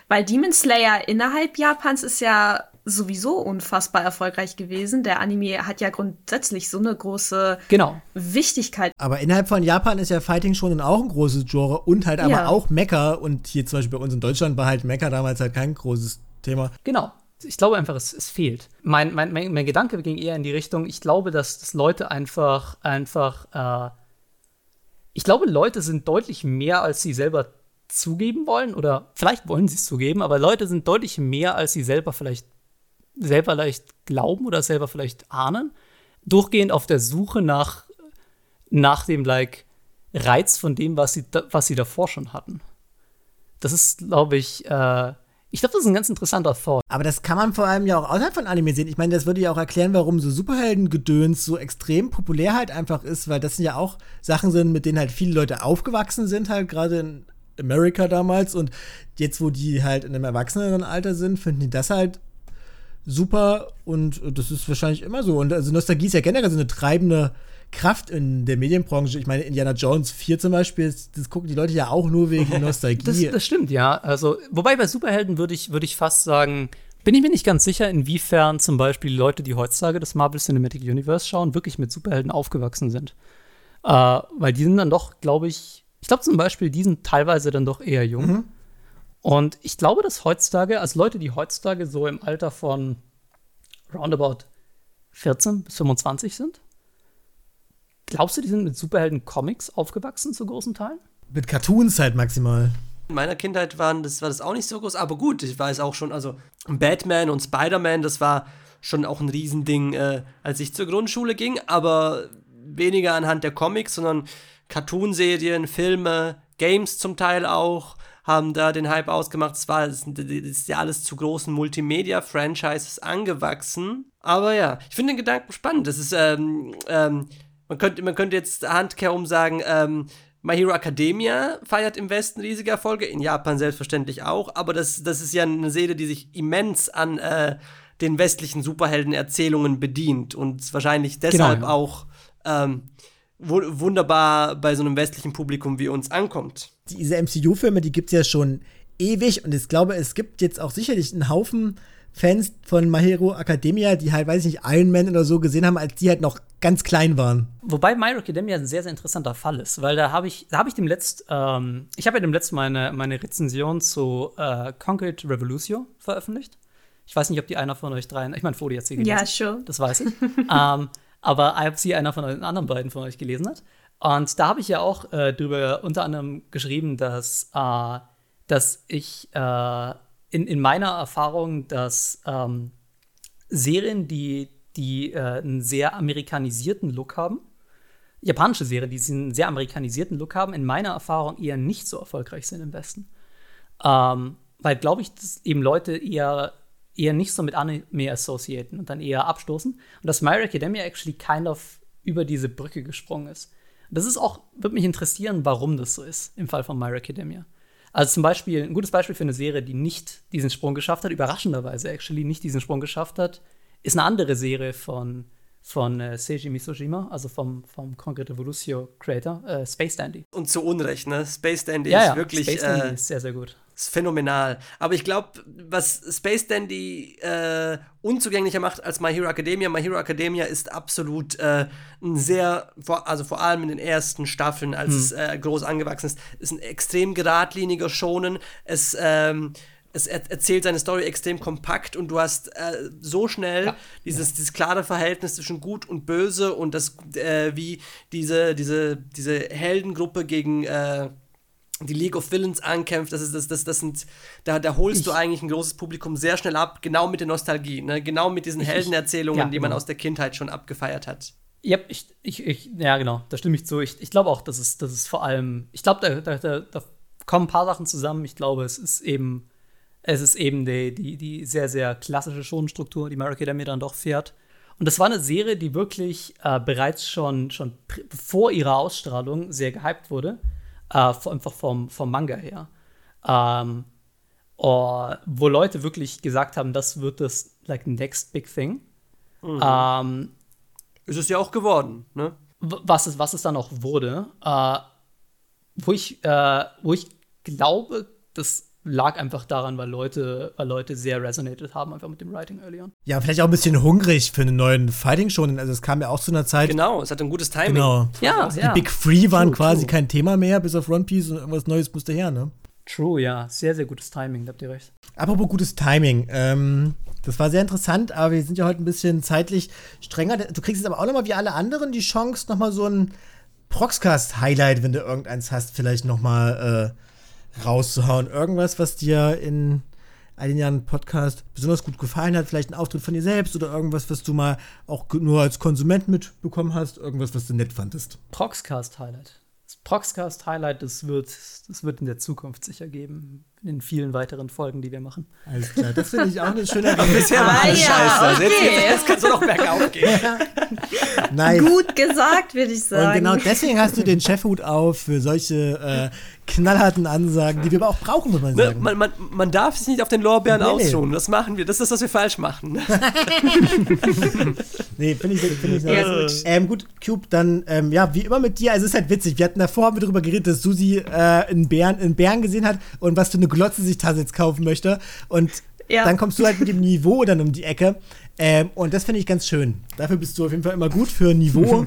Weil Demon Slayer innerhalb Japans ist ja sowieso unfassbar erfolgreich gewesen. Der Anime hat ja grundsätzlich so eine große Genau. Wichtigkeit. Aber innerhalb von Japan ist ja Fighting schon auch ein großes Genre und halt aber Ja. auch Mecha. Und hier zum Beispiel bei uns in Deutschland war halt Mecha damals halt kein großes Thema. Genau. Ich glaube einfach, es, es fehlt. Mein, mein, mein, mein Gedanke ging eher in die Richtung, ich glaube, dass, dass Leute einfach, einfach, äh, ich glaube, Leute sind deutlich mehr, als sie selber zugeben wollen, oder vielleicht wollen sie es zugeben, aber Leute sind deutlich mehr, als sie selber vielleicht, selber vielleicht glauben oder selber vielleicht ahnen, durchgehend auf der Suche nach, nach dem, like, Reiz von dem, was sie, was sie davor schon hatten. Das ist, glaube ich, äh, Ich glaube, das ist ein ganz interessanter Thought. Aber das kann man vor allem ja auch außerhalb von Anime sehen. Ich meine, das würde ja auch erklären, warum so Superheldengedöns so extrem populär halt einfach ist, weil das sind ja auch Sachen sind, mit denen halt viele Leute aufgewachsen sind, halt gerade in Amerika damals. Und jetzt, wo die halt in einem erwachseneren Alter sind, finden die das halt super und das ist wahrscheinlich immer so. Und also Nostalgie ist ja generell so eine treibende Kraft in der Medienbranche. Ich meine, Indiana Jones 4 zum Beispiel, das gucken die Leute ja auch nur wegen (laughs) Nostalgie. Das, das stimmt, ja. Also, wobei bei Superhelden würde ich, würd ich fast sagen, bin ich mir nicht ganz sicher, inwiefern zum Beispiel die Leute, die heutzutage das Marvel Cinematic Universe schauen, wirklich mit Superhelden aufgewachsen sind. Äh, weil die sind dann doch, glaube ich, ich glaube zum Beispiel, die sind teilweise dann doch eher jung. Mhm. Und ich glaube, dass heutzutage, also Leute, die heutzutage so im Alter von roundabout 14 bis 25 sind, glaubst du, die sind mit Superhelden-Comics aufgewachsen zu großen Teilen? Mit Cartoons halt maximal. In meiner Kindheit waren das, war das auch nicht so groß, aber gut, ich weiß auch schon, also Batman und Spider-Man, das war schon auch ein Riesending, äh, als ich zur Grundschule ging, aber weniger anhand der Comics, sondern Cartoonserien, Filme, Games zum Teil auch haben da den Hype ausgemacht. Es war das ist ja alles zu großen Multimedia-Franchises angewachsen. Aber ja, ich finde den Gedanken spannend. Das ist, ähm, ähm, man könnte, man könnte jetzt handkehrum sagen, ähm, My Hero Academia feiert im Westen riesige Erfolge, in Japan selbstverständlich auch, aber das, das ist ja eine Serie, die sich immens an äh, den westlichen Superheldenerzählungen bedient und wahrscheinlich deshalb genau, ja. auch ähm, wunderbar bei so einem westlichen Publikum wie uns ankommt. Diese MCU-Filme, die gibt es ja schon ewig und ich glaube, es gibt jetzt auch sicherlich einen Haufen Fans von My Hero Academia, die halt, weiß ich nicht, Iron Man oder so gesehen haben, als die halt noch ganz klein waren. Wobei My Hero Academia ein sehr, sehr interessanter Fall ist, weil da habe ich, da habe ich dem letzt, ähm, ich habe ja dem letzten meine, meine Rezension zu äh, Concrete Revolution veröffentlicht. Ich weiß nicht, ob die einer von euch dreien, ich meine, Fodi hat sie gelesen. Ja, sure. Das weiß ich. (laughs) ähm, aber sie einer von den anderen beiden von euch gelesen hat. Und da habe ich ja auch äh, drüber unter anderem geschrieben, dass, äh, dass ich äh, in, in meiner Erfahrung, dass ähm, Serien, die, die äh, einen sehr amerikanisierten Look haben, japanische Serien, die einen sehr amerikanisierten Look haben, in meiner Erfahrung eher nicht so erfolgreich sind im Westen. Ähm, weil, glaube ich, dass eben Leute eher, eher nicht so mit Anime associaten und dann eher abstoßen. Und dass My Academia actually kind of über diese Brücke gesprungen ist. Das ist auch, würde mich interessieren, warum das so ist im Fall von My Academia. Also zum Beispiel, ein gutes Beispiel für eine Serie, die nicht diesen Sprung geschafft hat, überraschenderweise actually nicht diesen Sprung geschafft hat, ist eine andere Serie von, von äh, Seiji Misojima, also vom, vom Concrete Evolution Creator, äh, Space Dandy. Und zu Unrecht, ne? Space Dandy ja, ist ja, wirklich. Space Dandy äh, ist sehr, sehr gut ist phänomenal. Aber ich glaube, was Space Dandy äh, unzugänglicher macht als My Hero Academia, My Hero Academia ist absolut äh, ein sehr, also vor allem in den ersten Staffeln, als hm. es äh, groß angewachsen ist, ist ein extrem geradliniger Schonen. Es, ähm, es er erzählt seine Story extrem kompakt und du hast äh, so schnell ja. dieses, dieses klare Verhältnis zwischen Gut und Böse und das, äh, wie diese, diese, diese Heldengruppe gegen äh, die League of Villains ankämpft, das ist das, das, das sind, da, da holst ich, du eigentlich ein großes Publikum sehr schnell ab, genau mit der Nostalgie, ne? genau mit diesen ich, Heldenerzählungen, ja, die man genau. aus der Kindheit schon abgefeiert hat. Ja, ich, ich, ich, ja, genau, da stimme ich zu. Ich, ich glaube auch, dass es, dass es vor allem, ich glaube, da, da, da, da, kommen ein paar Sachen zusammen. Ich glaube, es ist eben, es ist eben die, die, die sehr, sehr klassische Schonenstruktur, die Mary mir dann doch fährt. Und das war eine Serie, die wirklich äh, bereits schon, schon vor ihrer Ausstrahlung sehr gehypt wurde äh, einfach vom, vom Manga her. Ähm, oh, wo Leute wirklich gesagt haben, das wird das like next big thing. Mhm. Ähm, ist es ja auch geworden, ne? Was es, was es dann auch wurde, äh, wo ich, äh, wo ich glaube, dass lag einfach daran, weil Leute, weil Leute sehr resonated haben, einfach mit dem Writing early on. Ja, vielleicht auch ein bisschen hungrig für einen neuen Fighting schon. Also es kam ja auch zu einer Zeit. Genau, es hatte ein gutes Timing. Genau. Ja, die ja. Big Three waren true, quasi true. kein Thema mehr, bis auf One Piece und irgendwas Neues musste her, ne? True, ja. Sehr, sehr gutes Timing, da habt ihr recht. Apropos gutes Timing, ähm, das war sehr interessant, aber wir sind ja heute ein bisschen zeitlich strenger. Du kriegst jetzt aber auch noch mal wie alle anderen die Chance, noch mal so ein Proxcast-Highlight, wenn du irgendeins hast, vielleicht noch mal äh, rauszuhauen. Irgendwas, was dir in den Jahren Podcast besonders gut gefallen hat, vielleicht ein Auftritt von dir selbst oder irgendwas, was du mal auch nur als Konsument mitbekommen hast, irgendwas, was du nett fandest. Proxcast Highlight. Das Proxcast Highlight, das wird, das wird in der Zukunft sicher geben. In vielen weiteren Folgen, die wir machen. Alles klar, das finde ich auch eine schöne (laughs) Bisher war Ah, alles ja, scheiße. Jetzt, okay. jetzt, jetzt kannst du noch bergauf gehen. (laughs) Nice. Gut gesagt, würde ich Und sagen. genau deswegen hast du den Chefhut auf für solche äh, knallharten Ansagen, die wir aber auch brauchen, muss man Ne, sagen. man, man, man darf sich nicht auf den Lorbeeren Nee, ausruhen. Das machen wir. Das ist das, was wir falsch machen. (laughs) Nee, finde ich, find ich Ja, nice. Ähm, gut, Cube, dann, ähm, ja, wie immer mit dir, also es ist halt witzig. Wir hatten davor haben wir darüber geredet, dass Susi äh, einen, Bären, einen Bären gesehen hat und was für eine Glotze sich Tasse jetzt kaufen möchte. Und Ja. dann kommst du halt mit dem Niveau dann um die Ecke. Ähm, und das finde ich ganz schön. Dafür bist du auf jeden Fall immer gut für Niveau.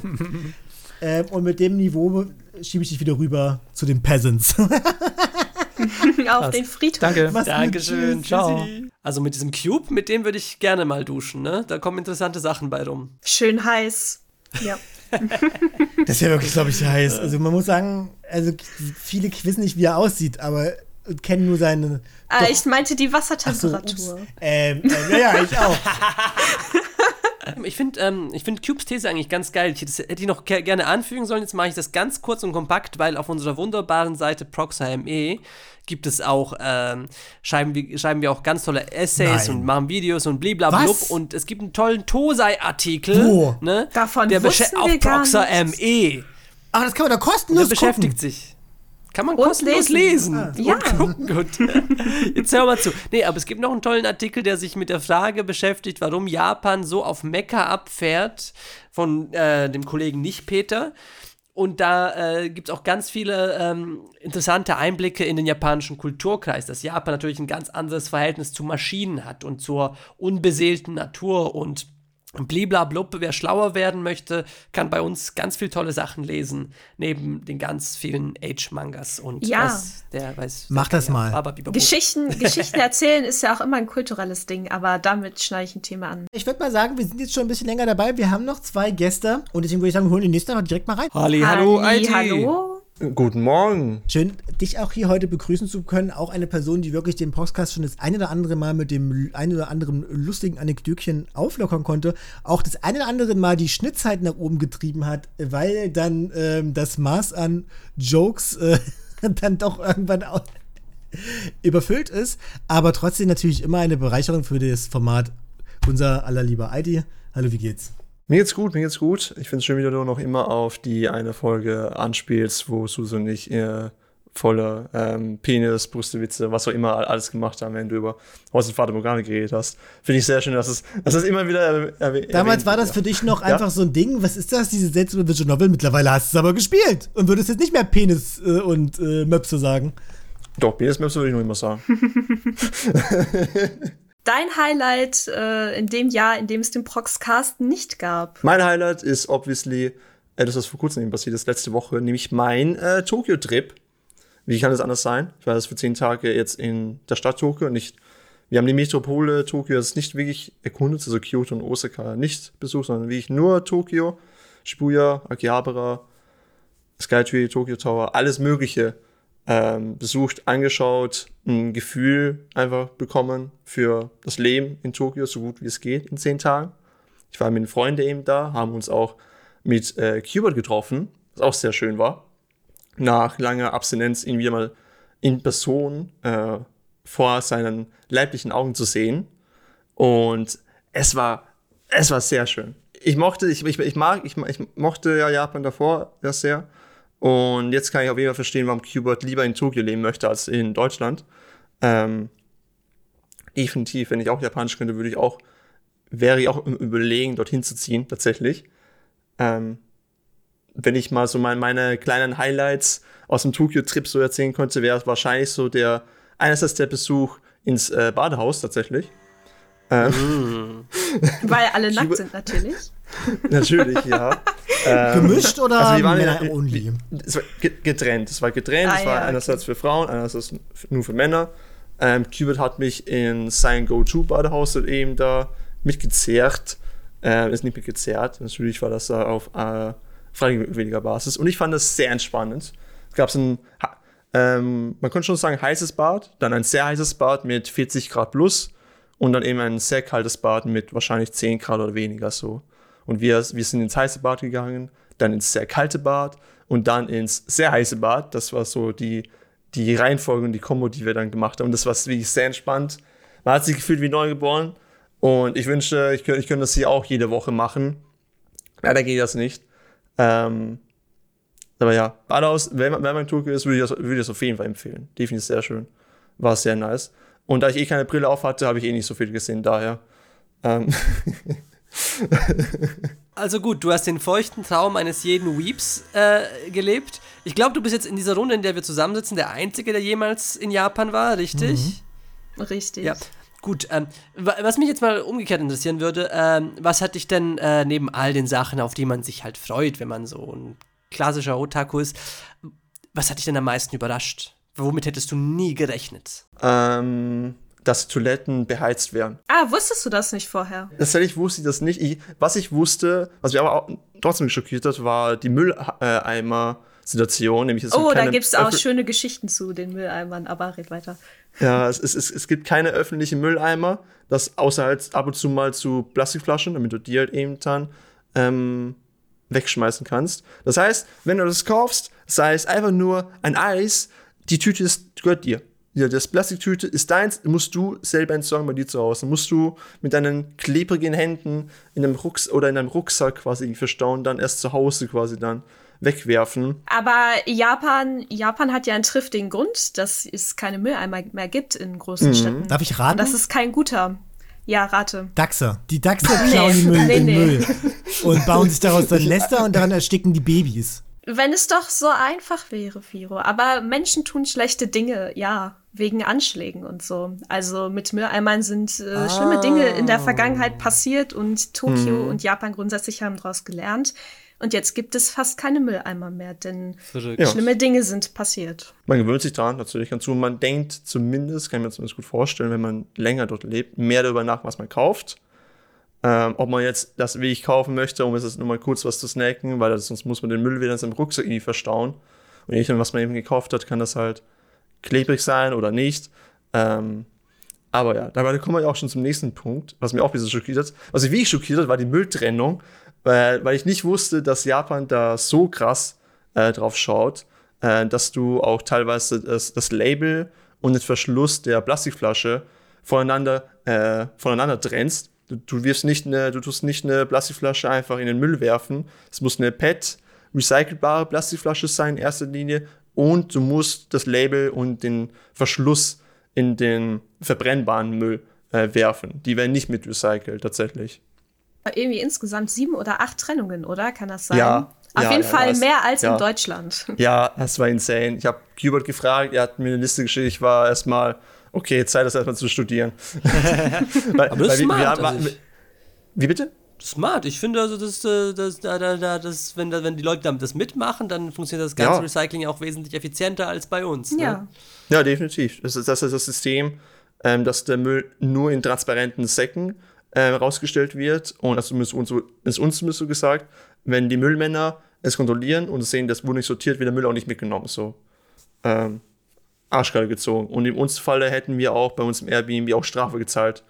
(laughs) ähm, und mit dem Niveau schiebe ich dich wieder rüber zu den Peasants. (laughs) auf den Friedhof. Danke. Gut. Dankeschön. Tschüss. Ciao. Also mit diesem Cube, mit dem würde ich gerne mal duschen. Ne? Da kommen interessante Sachen bei rum. Schön heiß. Ja. (laughs) Das ist ja wirklich, glaube ich, heiß. Also man muss sagen, also viele wissen nicht, wie er aussieht, aber kennen nur seine. Ah, Doch. ich meinte die Ach so, Wassertemperatur. ups. ähm, ähm, ja, ja, ich auch. (laughs) Ich finde ähm, ich find Cubes These eigentlich ganz geil. Ich, das hätte ich noch ge gerne anfügen sollen. Jetzt mache ich das ganz kurz und kompakt, weil auf unserer wunderbaren Seite ProxHME gibt es auch, ähm, schreiben, wir, schreiben wir auch ganz tolle Essays Nein. und machen Videos und bliblablub. Was? Und es gibt einen tollen Tosei-Artikel. Wo? Ne? Davon der wussten wir auf gar ProxHME. Aber das kann man da Der kostenlos beschäftigt gucken. sich. Kann man kostenlos lesen. lesen. Ja. Und gucken. Gut. Jetzt hör mal zu. Nee, aber es gibt noch einen tollen Artikel, der sich mit der Frage beschäftigt, warum Japan so auf Mekka abfährt, von äh, dem Kollegen Nicht-Peter. Und da äh, gibt es auch ganz viele ähm, interessante Einblicke in den japanischen Kulturkreis, dass Japan natürlich ein ganz anderes Verhältnis zu Maschinen hat und zur unbeseelten Natur und bliblablub. Wer schlauer werden möchte, kann bei uns ganz viel tolle Sachen lesen, neben den ganz vielen Age-Mangas und Ja. weiß, der weiß. Mach das ja, mal. Geschichten, (laughs) Geschichten erzählen ist ja auch immer ein kulturelles Ding, aber damit schneide ich ein Thema an. Ich würde mal sagen, wir sind jetzt schon ein bisschen länger dabei. Wir haben noch zwei Gäste und deswegen würde ich sagen, wir holen die nächste einfach direkt mal rein. Halli, hallo, Halli, IT. hallo. Guten Morgen. Schön, dich auch hier heute begrüßen zu können. Auch eine Person, die wirklich den Podcast schon das eine oder andere Mal mit dem ein oder anderen lustigen Anekdötchen auflockern konnte. Auch das eine oder andere Mal die Schnittzeit nach oben getrieben hat, weil dann ähm, das Maß an Jokes äh, (laughs) dann doch irgendwann auch überfüllt ist. Aber trotzdem natürlich immer eine Bereicherung für das Format. Unser allerlieber Heidi. Hallo, wie geht's? Mir geht's gut, mir geht's gut. Ich finde es schön, wie du noch immer auf die eine Folge anspielst, wo Susan und ich äh, voller ähm, Penis, Brustewitze, was auch immer alles gemacht haben, wenn du über Haus und Vater Morgane geredet hast. Finde ich sehr schön, dass es, dass es immer wieder erwähnt Damals war das für dich noch einfach so ein Ding. Was ist das, diese seltsame Visual Novel? Mittlerweile hast du es aber gespielt und würdest jetzt nicht mehr Penis äh, und äh, Möpse sagen. Doch, Penis Maps würde ich noch immer sagen. (laughs) (laughs) Dein Highlight äh, in dem Jahr, in dem es den Proxcast nicht gab. mein Highlight ist obviously etwas, was vor kurzem eben passiert ist, letzte Woche, nämlich mein äh, Tokio-Trip. Wie kann das anders sein? Ich war das für zehn Tage jetzt in der Stadt Tokio und ich, wir haben die Metropole Tokio jetzt nicht wirklich erkundet, also Kyoto und Osaka nicht besucht, sondern wirklich nur Tokio, Shibuya, Akihabara, Skytree, Tokyo Tower, alles Mögliche ähm, besucht, angeschaut, ein Gefühl einfach bekommen für das Leben in Tokio, so gut wie es geht in zehn Tagen. Ich war mit Freunden eben da, haben uns auch mit äh, Qbert getroffen, was auch sehr schön war. Nach langer Abstinenz ihn wieder mal in Person äh, vor seinen leiblichen Augen zu sehen. Und es war, es war sehr schön. Ich mochte, ich, ich, ich mag, ich, ich mochte ja Japan davor ja sehr. Und jetzt kann ich auf jeden Fall verstehen, warum Qbert lieber in Tokio leben möchte als in Deutschland. Ähm, definitiv, wenn ich auch Japanisch könnte, würde ich auch, wäre ich auch im Überlegen, dorthin zu ziehen, tatsächlich. Ähm, wenn ich mal so mein, meine kleinen Highlights aus dem Tokio-Trip so erzählen könnte, wäre es wahrscheinlich so der, einerseits der Besuch ins äh, Badehaus tatsächlich. Ähm, (laughs) Weil alle nackt sind natürlich. (laughs) natürlich, ja. (laughs) Ähm, Gemischt oder also wir waren Männer ja- only? Es war ge- getrennt. Es war getrennt. Ah, es war ja, okay. einerseits für Frauen, einerseits nur für Männer. Ähm, Qbert hat mich in sein Go-To-Badehaus eben da mitgezerrt. Äh, ist nicht mitgezerrt. Natürlich war das da auf äh, freiwilliger Basis. Und ich fand das sehr entspannend. Es gab so ein, ähm, man könnte schon sagen, heißes Bad, dann ein sehr heißes Bad mit 40 Grad plus und dann eben ein sehr kaltes Bad mit wahrscheinlich 10 Grad oder weniger so. Und wir, wir sind ins heiße Bad gegangen, dann ins sehr kalte Bad und dann ins sehr heiße Bad. Das war so die die Reihenfolge und die Kombo, die wir dann gemacht haben. Das war wirklich sehr entspannt. Man hat sich gefühlt wie neugeboren. Und ich wünschte, ich könnte, ich könnte das hier auch jede Woche machen. Leider geht das nicht. Ähm, aber ja, Badaus, wenn man, wenn man in Tokio ist, würde ich, das, würde ich das auf jeden Fall empfehlen. Definitiv sehr schön. War sehr nice. Und da ich eh keine Brille auf hatte, habe ich eh nicht so viel gesehen, daher. Ähm (laughs) Also gut, du hast den feuchten Traum eines jeden Weeps äh, gelebt. Ich glaube, du bist jetzt in dieser Runde, in der wir zusammensitzen, der Einzige, der jemals in Japan war, richtig? Richtig. Ja. Gut, ähm, wa- was mich jetzt mal umgekehrt interessieren würde, ähm, was hat dich denn äh, neben all den Sachen, auf die man sich halt freut, wenn man so ein klassischer Otaku ist, was hat dich denn am meisten überrascht? Womit hättest du nie gerechnet? ähm, dass Toiletten beheizt werden. Ah, wusstest du das nicht vorher? Tatsächlich wusste ich das nicht. Ich, was ich wusste, was mich aber auch trotzdem schockiert hat, war die Mülleimer-Situation. Nämlich es Oh, da gibt es auch öffn- schöne Geschichten zu den Mülleimern, aber red weiter. Ja, es, es, es, es gibt keine öffentlichen Mülleimer, das außer halt ab und zu mal zu Plastikflaschen, damit du die halt eben dann ähm, wegschmeißen kannst. Das heißt, wenn du das kaufst, sei es einfach nur ein Eis, die Tüte ist, gehört dir. Ja, das Plastiktüte ist deins, musst du selber entsorgen bei dir zu Hause. Musst du mit deinen klebrigen Händen in einem Rucks oder in einem Rucksack quasi verstauen, dann erst zu Hause quasi dann wegwerfen. Aber Japan, Japan hat ja einen triftigen Grund, dass es keine Mülleimer mehr gibt in großen Städten. Darf ich Und raten? das ist kein guter. Ja, rate. Dachse. Die Dachse klauen den Müll, (laughs) nee, den nee. Müll und bauen sich daraus dann Nester und daran ersticken die Babys. Wenn es doch so einfach wäre, Firo. Aber Menschen tun schlechte Dinge, ja, wegen Anschlägen und so. Also mit Mülleimern sind äh, schlimme Dinge in der Vergangenheit passiert und Tokio und Japan grundsätzlich haben daraus gelernt. Und jetzt gibt es fast keine Mülleimer mehr, denn. Ja. schlimme Dinge sind passiert. Man gewöhnt sich daran natürlich ganz zu. Man denkt zumindest, kann ich mir zumindest gut vorstellen, wenn man länger dort lebt, mehr darüber nach, was man kauft. Ähm, ob man jetzt das wie ich kaufen möchte, um jetzt nur mal kurz was zu snacken, weil das, sonst muss man den Müll wieder in seinem Rucksack irgendwie verstauen. Und je nachdem, was man eben gekauft hat, kann das halt klebrig sein oder nicht. Ähm, aber ja, dabei kommen wir auch schon zum nächsten Punkt, was mir auch ein bisschen schockiert hat. Was mich wirklich schockiert hat, war die Mülltrennung, weil, weil ich nicht wusste, dass Japan da so krass äh, drauf schaut, äh, dass du auch teilweise das, das Label und den Verschluss der Plastikflasche voneinander, äh, voneinander trennst. Du, du wirfst nicht eine, du tust nicht eine Plastikflasche einfach in den Müll werfen. Es muss eine PET, recycelbare Plastikflasche sein in erster Linie und du musst das Label und den Verschluss in den verbrennbaren Müll äh, werfen. Die werden nicht mit recycelt, tatsächlich. Irgendwie insgesamt sieben oder acht Trennungen, oder? Kann das sein? Ja, Auf ja, jeden ja, Fall das- mehr als ja. in Deutschland. (laughs) Ja, das war insane. Ich habe Hubert gefragt, er hat mir eine Liste geschickt. Ich war erstmal, okay, Zeit, das erstmal zu studieren. weil, (laughs) Aber das ist wir- wir smart, haben- also ich- wie bitte? Smart. Ich finde also, dass, äh, dass, da, da, da, das, wenn, wenn die Leute damit das mitmachen, dann funktioniert das ganze Ja. Recycling auch wesentlich effizienter als bei uns. Ne? Ja. Ja, definitiv. Das ist das, ist das System, ähm, dass der Müll nur in transparenten Säcken ähm, rausgestellt wird. Und das ist uns, so- ist uns zumindest so gesagt, wenn die Müllmänner es kontrollieren und sehen, das wurde nicht sortiert, wird der Müll auch nicht mitgenommen. So. Ähm, Arschkarte gezogen. Und in uns Falle hätten wir auch bei uns im Airbnb auch Strafe gezahlt.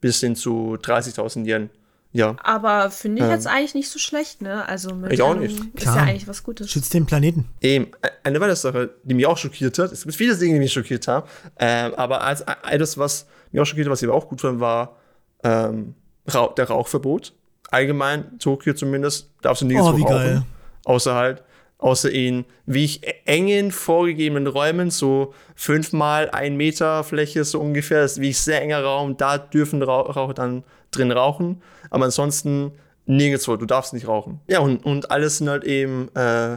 Bis hin zu 30.000 Yen. Ja. Aber finde ich Ähm. jetzt eigentlich nicht so schlecht, ne? Also Ich auch nicht. Ist Klar. ja eigentlich was Gutes. Schützt den Planeten. Eben, e- eine weitere Sache, die mich auch schockiert hat, es gibt viele Dinge, die mich schockiert haben, ähm, aber als e- etwas, was mich auch schockiert hat, was ich aber auch gut fand, war ähm, Rauch, der Rauchverbot. Allgemein, Tokio zumindest, darfst du nirgendwo Oh, wie rauchen. geil. Außer halt, außer in wie ich e- engen vorgegebenen Räumen, so fünfmal ein Meter Fläche so ungefähr, das ist wie ich sehr enger Raum, da dürfen Rauch, Raucher dann drin rauchen, aber ansonsten nirgendwo, du darfst nicht rauchen. Ja, und, und alles sind halt eben äh,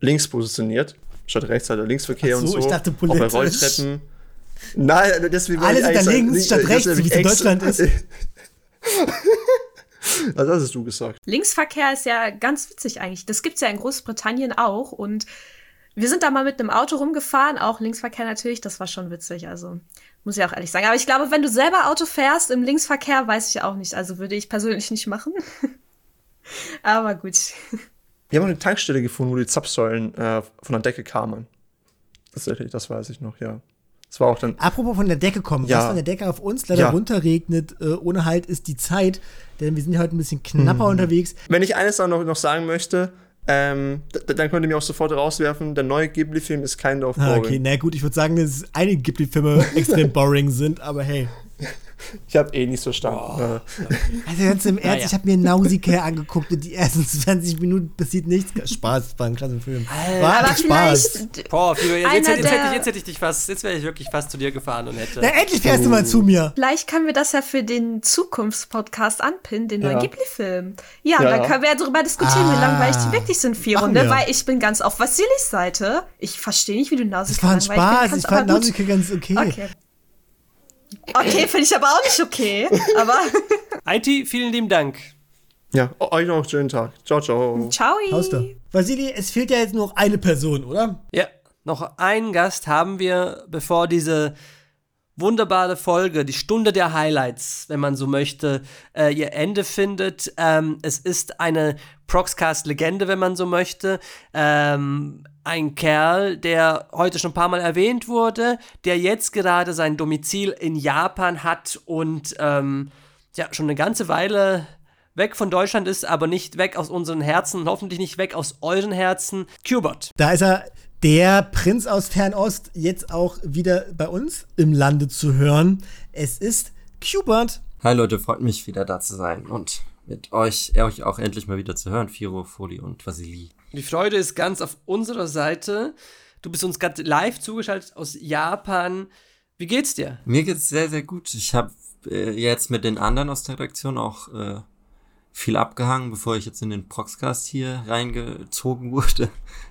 links positioniert, statt rechts halt der Linksverkehr so, und so. ich dachte Auch bei politisch. Rolltreppen. Nein, deswegen Alle wollte ich sind da links sagen, statt das rechts, wie es in Deutschland ist. (laughs) Also das hast du gesagt. Linksverkehr ist ja ganz witzig eigentlich. Das gibt's ja in Großbritannien auch. Und wir sind da mal mit einem Auto rumgefahren, auch Linksverkehr natürlich. Das war schon witzig. Also muss ich auch ehrlich sagen. Aber ich glaube, wenn du selber Auto fährst im Linksverkehr, weiß ich auch nicht. Also würde ich persönlich nicht machen. (laughs) Aber gut. Wir haben auch eine Tankstelle gefunden, wo die Zapfsäulen äh, von der Decke kamen. Tatsächlich, das weiß ich noch, ja. Das war auch dann. Apropos von der Decke kommen, Ja. was von der Decke auf uns leider Ja. runterregnet, äh, ohne Halt, ist die Zeit, denn wir sind ja heute ein bisschen knapper Mhm. unterwegs. Wenn ich eines dann noch, noch sagen möchte, Ähm, dann könnt ihr mich auch sofort rauswerfen. Der neue Ghibli-Film ist kind of Ah, okay, na gut, ich würde sagen, dass einige Ghibli-Filme (laughs) extrem boring sind, aber hey. Ich habe eh nicht so stark. Äh, Also ganz im Ernst, Naja. ich habe mir Nausicaa angeguckt und die ersten 20 Minuten passiert nichts. Spaß, war ein klasse Film. War Aber Spaß. Boah, Figo, jetzt, jetzt, jetzt, hätte ich, jetzt hätte ich dich fast, jetzt wäre ich wirklich fast zu dir gefahren und hätte. Na, endlich fährst du mal zu mir. Vielleicht können wir das ja für den Zukunftspodcast anpinnen, den Ja. neuen Ghibli-Film. Ja, Ja, dann ja. können wir ja darüber diskutieren, wie Ah. langweilig die wirklich sind, vier Machen Runde, wir. weil ich bin ganz auf Vasilis Seite. Ich verstehe nicht, wie du Das Nausicaa war ein langweilig Spaß. findest, Ich fand. Nausicaa ganz okay. Okay. Okay, finde ich aber auch nicht okay. Aber (laughs) IT, vielen lieben Dank. ja, euch noch einen schönen Tag. Ciao, ciao. ciao. Vasili, es fehlt ja jetzt nur noch eine Person, oder? Ja, noch einen Gast haben wir, bevor diese wunderbare Folge, die Stunde der Highlights, wenn man so möchte, äh, ihr Ende findet. Ähm, es ist eine Proxcast-Legende, wenn man so möchte. Ähm, ein Kerl, der heute schon ein paar Mal erwähnt wurde, der jetzt gerade sein Domizil in Japan hat und ähm, ja, schon eine ganze Weile weg von Deutschland ist, aber nicht weg aus unseren Herzen, hoffentlich nicht weg aus euren Herzen. Qbot. Da ist er, der Prinz aus Fernost, jetzt auch wieder bei uns im Lande zu hören. Es ist Qbert. Hi Leute, freut mich wieder da zu sein und mit euch, euch auch endlich mal wieder zu hören, Firo, Foli und Vasili. Die Freude ist ganz auf unserer Seite. Du bist uns gerade live zugeschaltet aus Japan. Wie geht's dir? Mir geht's sehr, sehr gut. Ich habe äh, jetzt mit den anderen aus der Redaktion auch äh, viel abgehangen, bevor ich jetzt in den Proxcast hier reingezogen (laughs) wurde.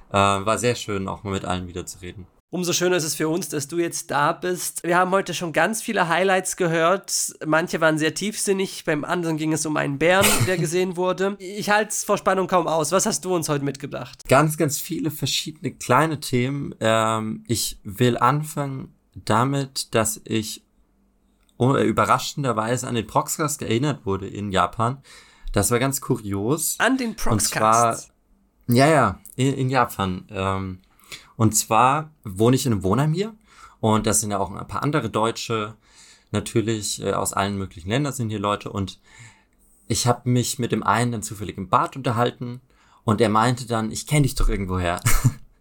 Äh, war sehr schön, auch mal mit allen wieder zu reden. Umso schöner ist es für uns, dass du jetzt da bist. Wir haben heute schon ganz viele Highlights gehört. Manche waren sehr tiefsinnig, beim anderen ging es um einen Bären, der gesehen wurde. Ich halte es vor Spannung kaum aus. Was hast du uns heute mitgebracht? Ganz, ganz viele verschiedene kleine Themen. Ähm, ich will anfangen damit, dass ich oh, äh, überraschenderweise an den Proxcast erinnert wurde in Japan. Das war ganz kurios. An den Und zwar, Proxcast. ja, ja, in, in Japan. Ähm, und zwar wohne ich in einem Wohnheim hier. Und das sind ja auch ein paar andere Deutsche. Natürlich äh, aus allen möglichen Ländern sind hier Leute. Und ich habe mich mit dem einen dann zufällig im Bad unterhalten. Und er meinte dann, ich kenne dich doch irgendwoher.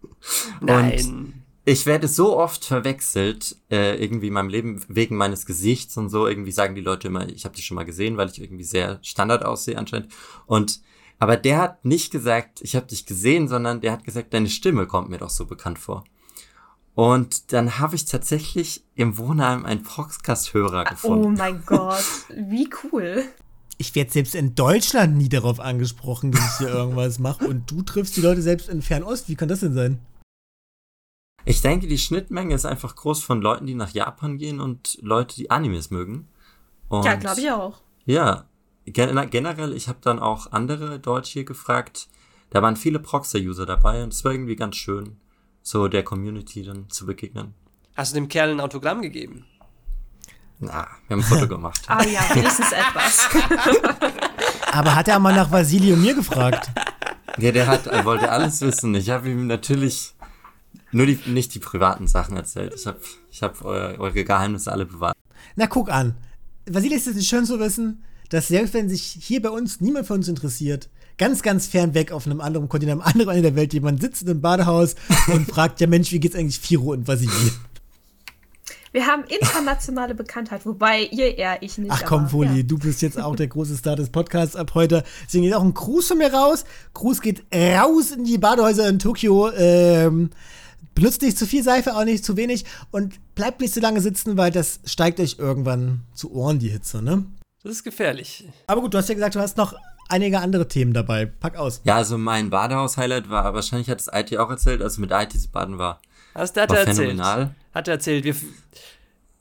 (laughs) Nein. Ich werde so oft verwechselt, äh, irgendwie in meinem Leben, wegen meines Gesichts und so. Irgendwie sagen die Leute immer, ich habe dich schon mal gesehen, weil ich irgendwie sehr Standard aussehe anscheinend. Und aber der hat nicht gesagt, ich habe dich gesehen, sondern der hat gesagt, deine Stimme kommt mir doch so bekannt vor. Und dann habe ich tatsächlich im Wohnheim einen Proxcast-Hörer Oh gefunden. mein (laughs) Gott, wie cool. Ich werde selbst in Deutschland nie darauf angesprochen, dass ich hier irgendwas mache. Und du triffst die Leute selbst in Fernost. Wie kann das denn sein? Ich denke, die Schnittmenge ist einfach groß von Leuten, die nach Japan gehen und Leute, die Animes mögen. Und Ja, glaube ich auch. Ja, generell, ich habe dann auch andere Deutsche hier gefragt. Da waren viele Proxer-User dabei und es war irgendwie ganz schön, so der Community dann zu begegnen. Hast du dem Kerl ein Autogramm gegeben? Na, wir haben ein Foto gemacht. (laughs) Ah ja, wenigstens etwas. (laughs) Aber hat er mal nach Vasili und mir gefragt? Ja, der hat, er wollte alles wissen. Ich habe ihm natürlich nur die, nicht die privaten Sachen erzählt. Ich habe ich hab eure, eure Geheimnisse alle bewahrt. Na, guck an. Vasili ist es nicht schön zu wissen, dass selbst wenn sich hier bei uns niemand für uns interessiert, ganz, ganz fern weg auf einem anderen Kontinent, am anderen Ende der Welt, jemand sitzt im Badehaus und (laughs) fragt, ja Mensch, wie geht's eigentlich Firo und Vasili? Wir haben internationale Bekanntheit, wobei ihr eher, ich nicht. Ach komm, Foli, ja. du bist jetzt auch der große Star des Podcasts ab heute. Deswegen geht auch ein Gruß von mir raus. Gruß geht raus in die Badehäuser in Tokio. Ähm, benutzt nicht zu viel Seife, auch nicht zu wenig. Und bleibt nicht so lange sitzen, weil das steigt euch irgendwann zu Ohren, die Hitze, ne? Das ist gefährlich. Aber gut, du hast ja gesagt, du hast noch einige andere Themen dabei. Pack aus. Ja, also mein Badehaus-Highlight war, wahrscheinlich hat es IT auch erzählt, also mit IT zu baden war, Was der hat war er erzählt. phänomenal. Hat er erzählt. Wir,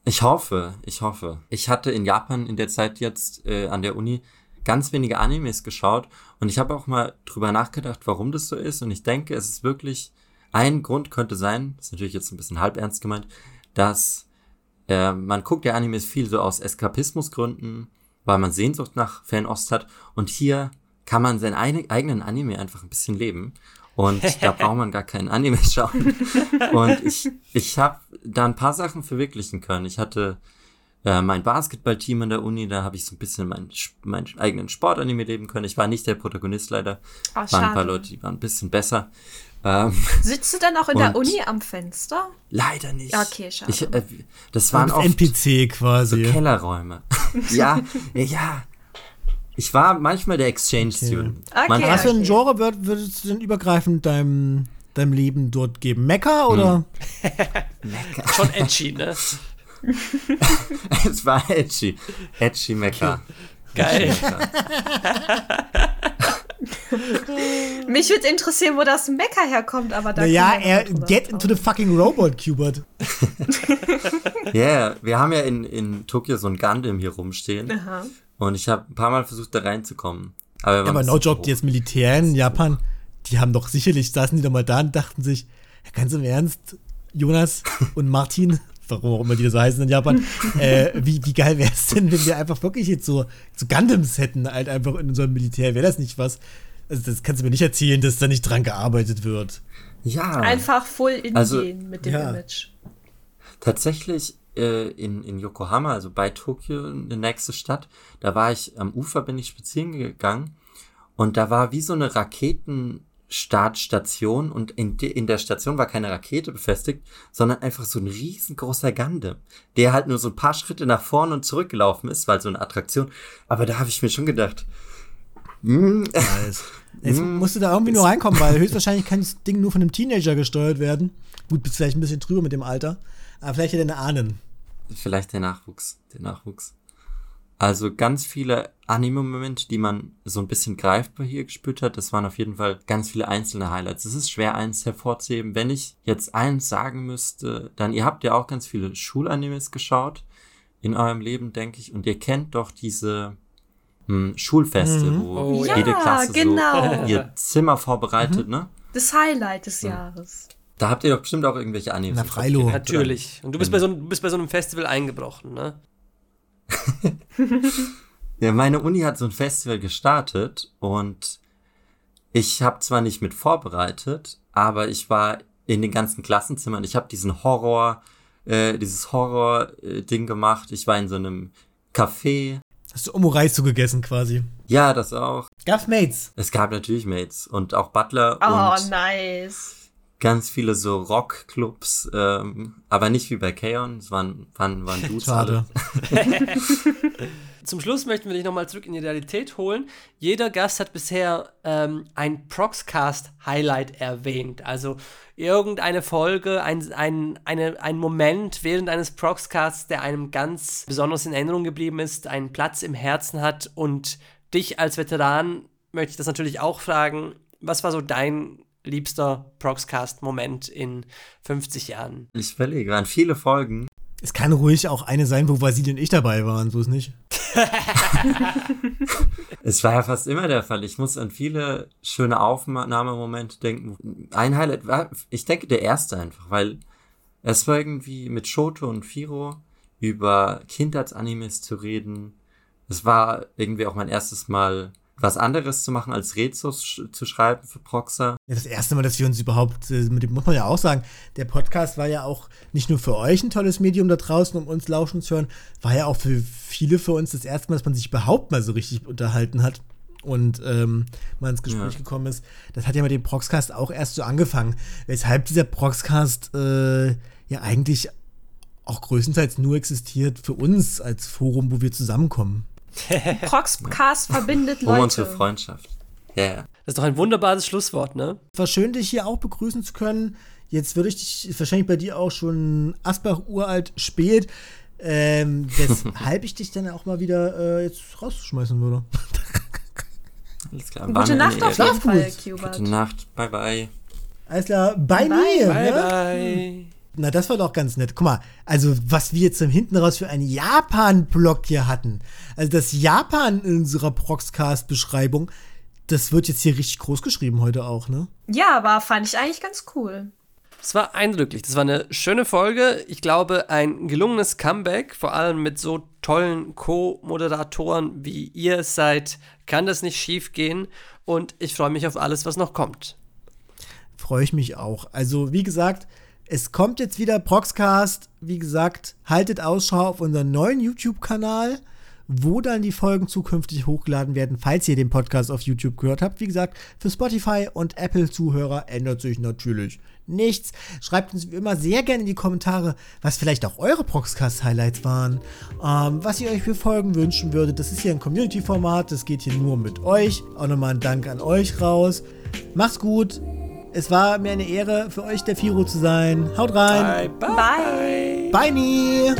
Ich hoffe, ich hoffe. Ich hatte in Japan in der Zeit jetzt äh, an der Uni ganz wenige Animes geschaut und ich habe auch mal drüber nachgedacht, warum das so ist und ich denke, es ist wirklich ein Grund könnte sein, ist natürlich jetzt ein bisschen halb ernst gemeint, dass äh, man guckt ja Animes viel so aus Eskapismusgründen, weil man Sehnsucht nach Fernost hat und hier kann man seinen eig- eigenen Anime einfach ein bisschen leben und da (laughs) braucht man gar keinen Anime schauen. Und ich, ich habe da ein paar Sachen verwirklichen können. Ich hatte äh, mein Basketballteam an der Uni, da habe ich so ein bisschen meinen mein eigenen Sportanime leben können. Ich war nicht der Protagonist leider. Oh, waren ein paar. Leute, die waren ein bisschen besser. Ähm, (laughs) Sitzt du dann auch in der Uni am Fenster? leider nicht. Okay, schade. Ich, äh, das waren Das oft NPC so quasi. Kellerräume. (laughs) ja, ja. Ich war manchmal der Exchange Student. Okay. Manchmal- Was für ein okay. Genre würd, würdest du denn übergreifend deinem, deinem Leben dort geben? Mecha oder? (laughs) Schon edgy, ne? (laughs) es war edgy. Edgy Mecha. Geil. (laughs) Mich würde interessieren, wo das Mecker herkommt, aber da Naja, er get into the fucking robot, Cubert. (laughs) Ja, yeah, wir haben ja in, in Tokio so ein Gundam hier rumstehen. Aha. Und ich habe ein paar Mal versucht, da reinzukommen. Aber, waren Aber no hoch. die jetzt Militär in Japan, die haben doch sicherlich, saßen die doch mal da und dachten sich, ja, ganz im Ernst, Jonas und Martin, warum auch immer die so heißen in Japan, (laughs) äh, wie, wie geil wäre es denn, wenn wir einfach wirklich jetzt so, so Gundams hätten, halt einfach in unserem Militär, wäre das nicht was? Also das kannst du mir nicht erzählen, dass da nicht dran gearbeitet wird. Ja, Einfach full in Also, gehen mit dem ja. Image. tatsächlich äh, in, in Yokohama, also bei Tokio, die nächste Stadt, da war ich am Ufer, bin ich spazieren gegangen und da war wie so eine Raketenstartstation und in, de, in der Station war keine Rakete befestigt, sondern einfach so ein riesengroßer Gundam, der halt nur so ein paar Schritte nach vorne und zurück gelaufen ist, weil so eine Attraktion. Aber da habe ich mir schon gedacht, hm, (laughs) Jetzt musst du da irgendwie nur reinkommen, (laughs) weil höchstwahrscheinlich kann das Ding nur von einem Teenager gesteuert werden. Gut, bist vielleicht ein bisschen drüber mit dem Alter. Aber vielleicht hat er eine Ahnen. Vielleicht der Nachwuchs, der Nachwuchs. Also ganz viele Anime-Momente, die man so ein bisschen greifbar hier gespürt hat, das waren auf jeden Fall ganz viele einzelne Highlights. Es ist schwer, eins hervorzuheben. Wenn ich jetzt eins sagen müsste, dann ihr habt ja auch ganz viele Schulanimes geschaut in eurem Leben, denke ich, und ihr kennt doch diese hm, Schulfeste, wo Oh, ja. jede Klasse genau. so (laughs) ihr Zimmer vorbereitet, ne? Das Highlight des Jahres. Da habt ihr doch bestimmt auch irgendwelche Animes. Na, oder? Natürlich. Und du bist, bei so, du bist bei so einem Festival eingebrochen, ne? (laughs) Ja, meine Uni hat so ein Festival gestartet und ich habe zwar nicht mit vorbereitet, aber ich war in den ganzen Klassenzimmern. Ich habe diesen Horror, äh, dieses Horror-Ding gemacht. Ich war in so einem Café. Hast du Omoreis gegessen quasi. Ja, das auch. Gab's Mates? Es gab natürlich Mates und auch Butler Oh, und nice. Ganz viele so Rockclubs, ähm, aber nicht wie bei Kaon. Es waren, waren, waren (laughs) Dudes. Schade. (laughs) Zum Schluss möchten wir dich nochmal zurück in die Realität holen. Jeder Gast hat bisher ähm, ein Proxcast-Highlight erwähnt. Also irgendeine Folge, ein, ein, eine, ein Moment während eines Proxcasts, der einem ganz besonders in Erinnerung geblieben ist, einen Platz im Herzen hat. Und dich als Veteran möchte ich das natürlich auch fragen. Was war so dein liebster Proxcast-Moment in 50 Jahren? Ich überlege, waren viele Folgen. Es kann ruhig auch eine sein, wo Vasili und ich dabei waren, so ist nicht. (laughs) Es war ja fast immer der Fall. Ich muss an viele schöne Aufnahmemomente denken. Ein Highlight war, ich denke, der erste einfach, weil es war irgendwie mit Shoto und Firo über Kindheitsanimes zu reden. Es war irgendwie auch mein erstes Mal was anderes zu machen, als Rezos sch zu schreiben für Proxa. Ja, Das erste Mal, dass wir uns überhaupt, äh, mit dem muss man ja auch sagen, der Podcast war ja auch nicht nur für euch ein tolles Medium da draußen, um uns lauschen zu hören, war ja auch für viele für uns das erste Mal, dass man sich überhaupt mal so richtig unterhalten hat und ähm, mal ins Gespräch Ja. gekommen ist. Das hat ja mit dem Proxcast auch erst so angefangen, weshalb dieser Proxcast äh, ja eigentlich auch größtenteils nur existiert für uns als Forum, wo wir zusammenkommen. (laughs) Proxcast verbindet Um unsere Leute. Freundschaft. Ja, yeah. Das ist doch ein wunderbares Schlusswort, ne? War schön, dich hier auch begrüßen zu können. Jetzt würde ich dich ist wahrscheinlich bei dir auch schon Asbach uralt spät, ähm, weshalb (laughs) ich dich dann auch mal wieder äh, jetzt rausschmeißen würde. alles klar. Gute Waren Nacht auf jeden Schlaf Fall. Gute Nacht. Bye, bye. Alles klar, bei Bye. mir. Bye, ne? bye. Na, das war doch ganz nett. Guck mal, also was wir jetzt im hinten raus für einen Japan-Block hier hatten. Also das Japan in unserer Proxcast-Beschreibung, das wird jetzt hier richtig groß geschrieben heute auch, ne? Ja, aber fand ich eigentlich ganz cool. Es war eindrücklich. Das war eine schöne Folge. Ich glaube, ein gelungenes Comeback, vor allem mit so tollen Co-Moderatoren wie ihr es seid, kann das nicht schief gehen. Und ich freue mich auf alles, was noch kommt. freue ich mich auch. Also, wie gesagt, Es kommt jetzt wieder Proxcast. Wie gesagt, haltet Ausschau auf unseren neuen YouTube-Kanal, wo dann die Folgen zukünftig hochgeladen werden, falls ihr den Podcast auf YouTube gehört habt. Wie gesagt, für Spotify und Apple-Zuhörer ändert sich natürlich nichts. Schreibt uns wie immer sehr gerne in die Kommentare, was vielleicht auch eure Proxcast-Highlights waren, ähm, was ihr euch für Folgen wünschen würdet. Das ist hier ein Community-Format, das geht hier nur mit euch. Auch nochmal ein Dank an euch raus. Macht's gut. Es war mir eine Ehre, für euch der Firo zu sein. Haut rein. Bye, bye. Bye. Bye. nie.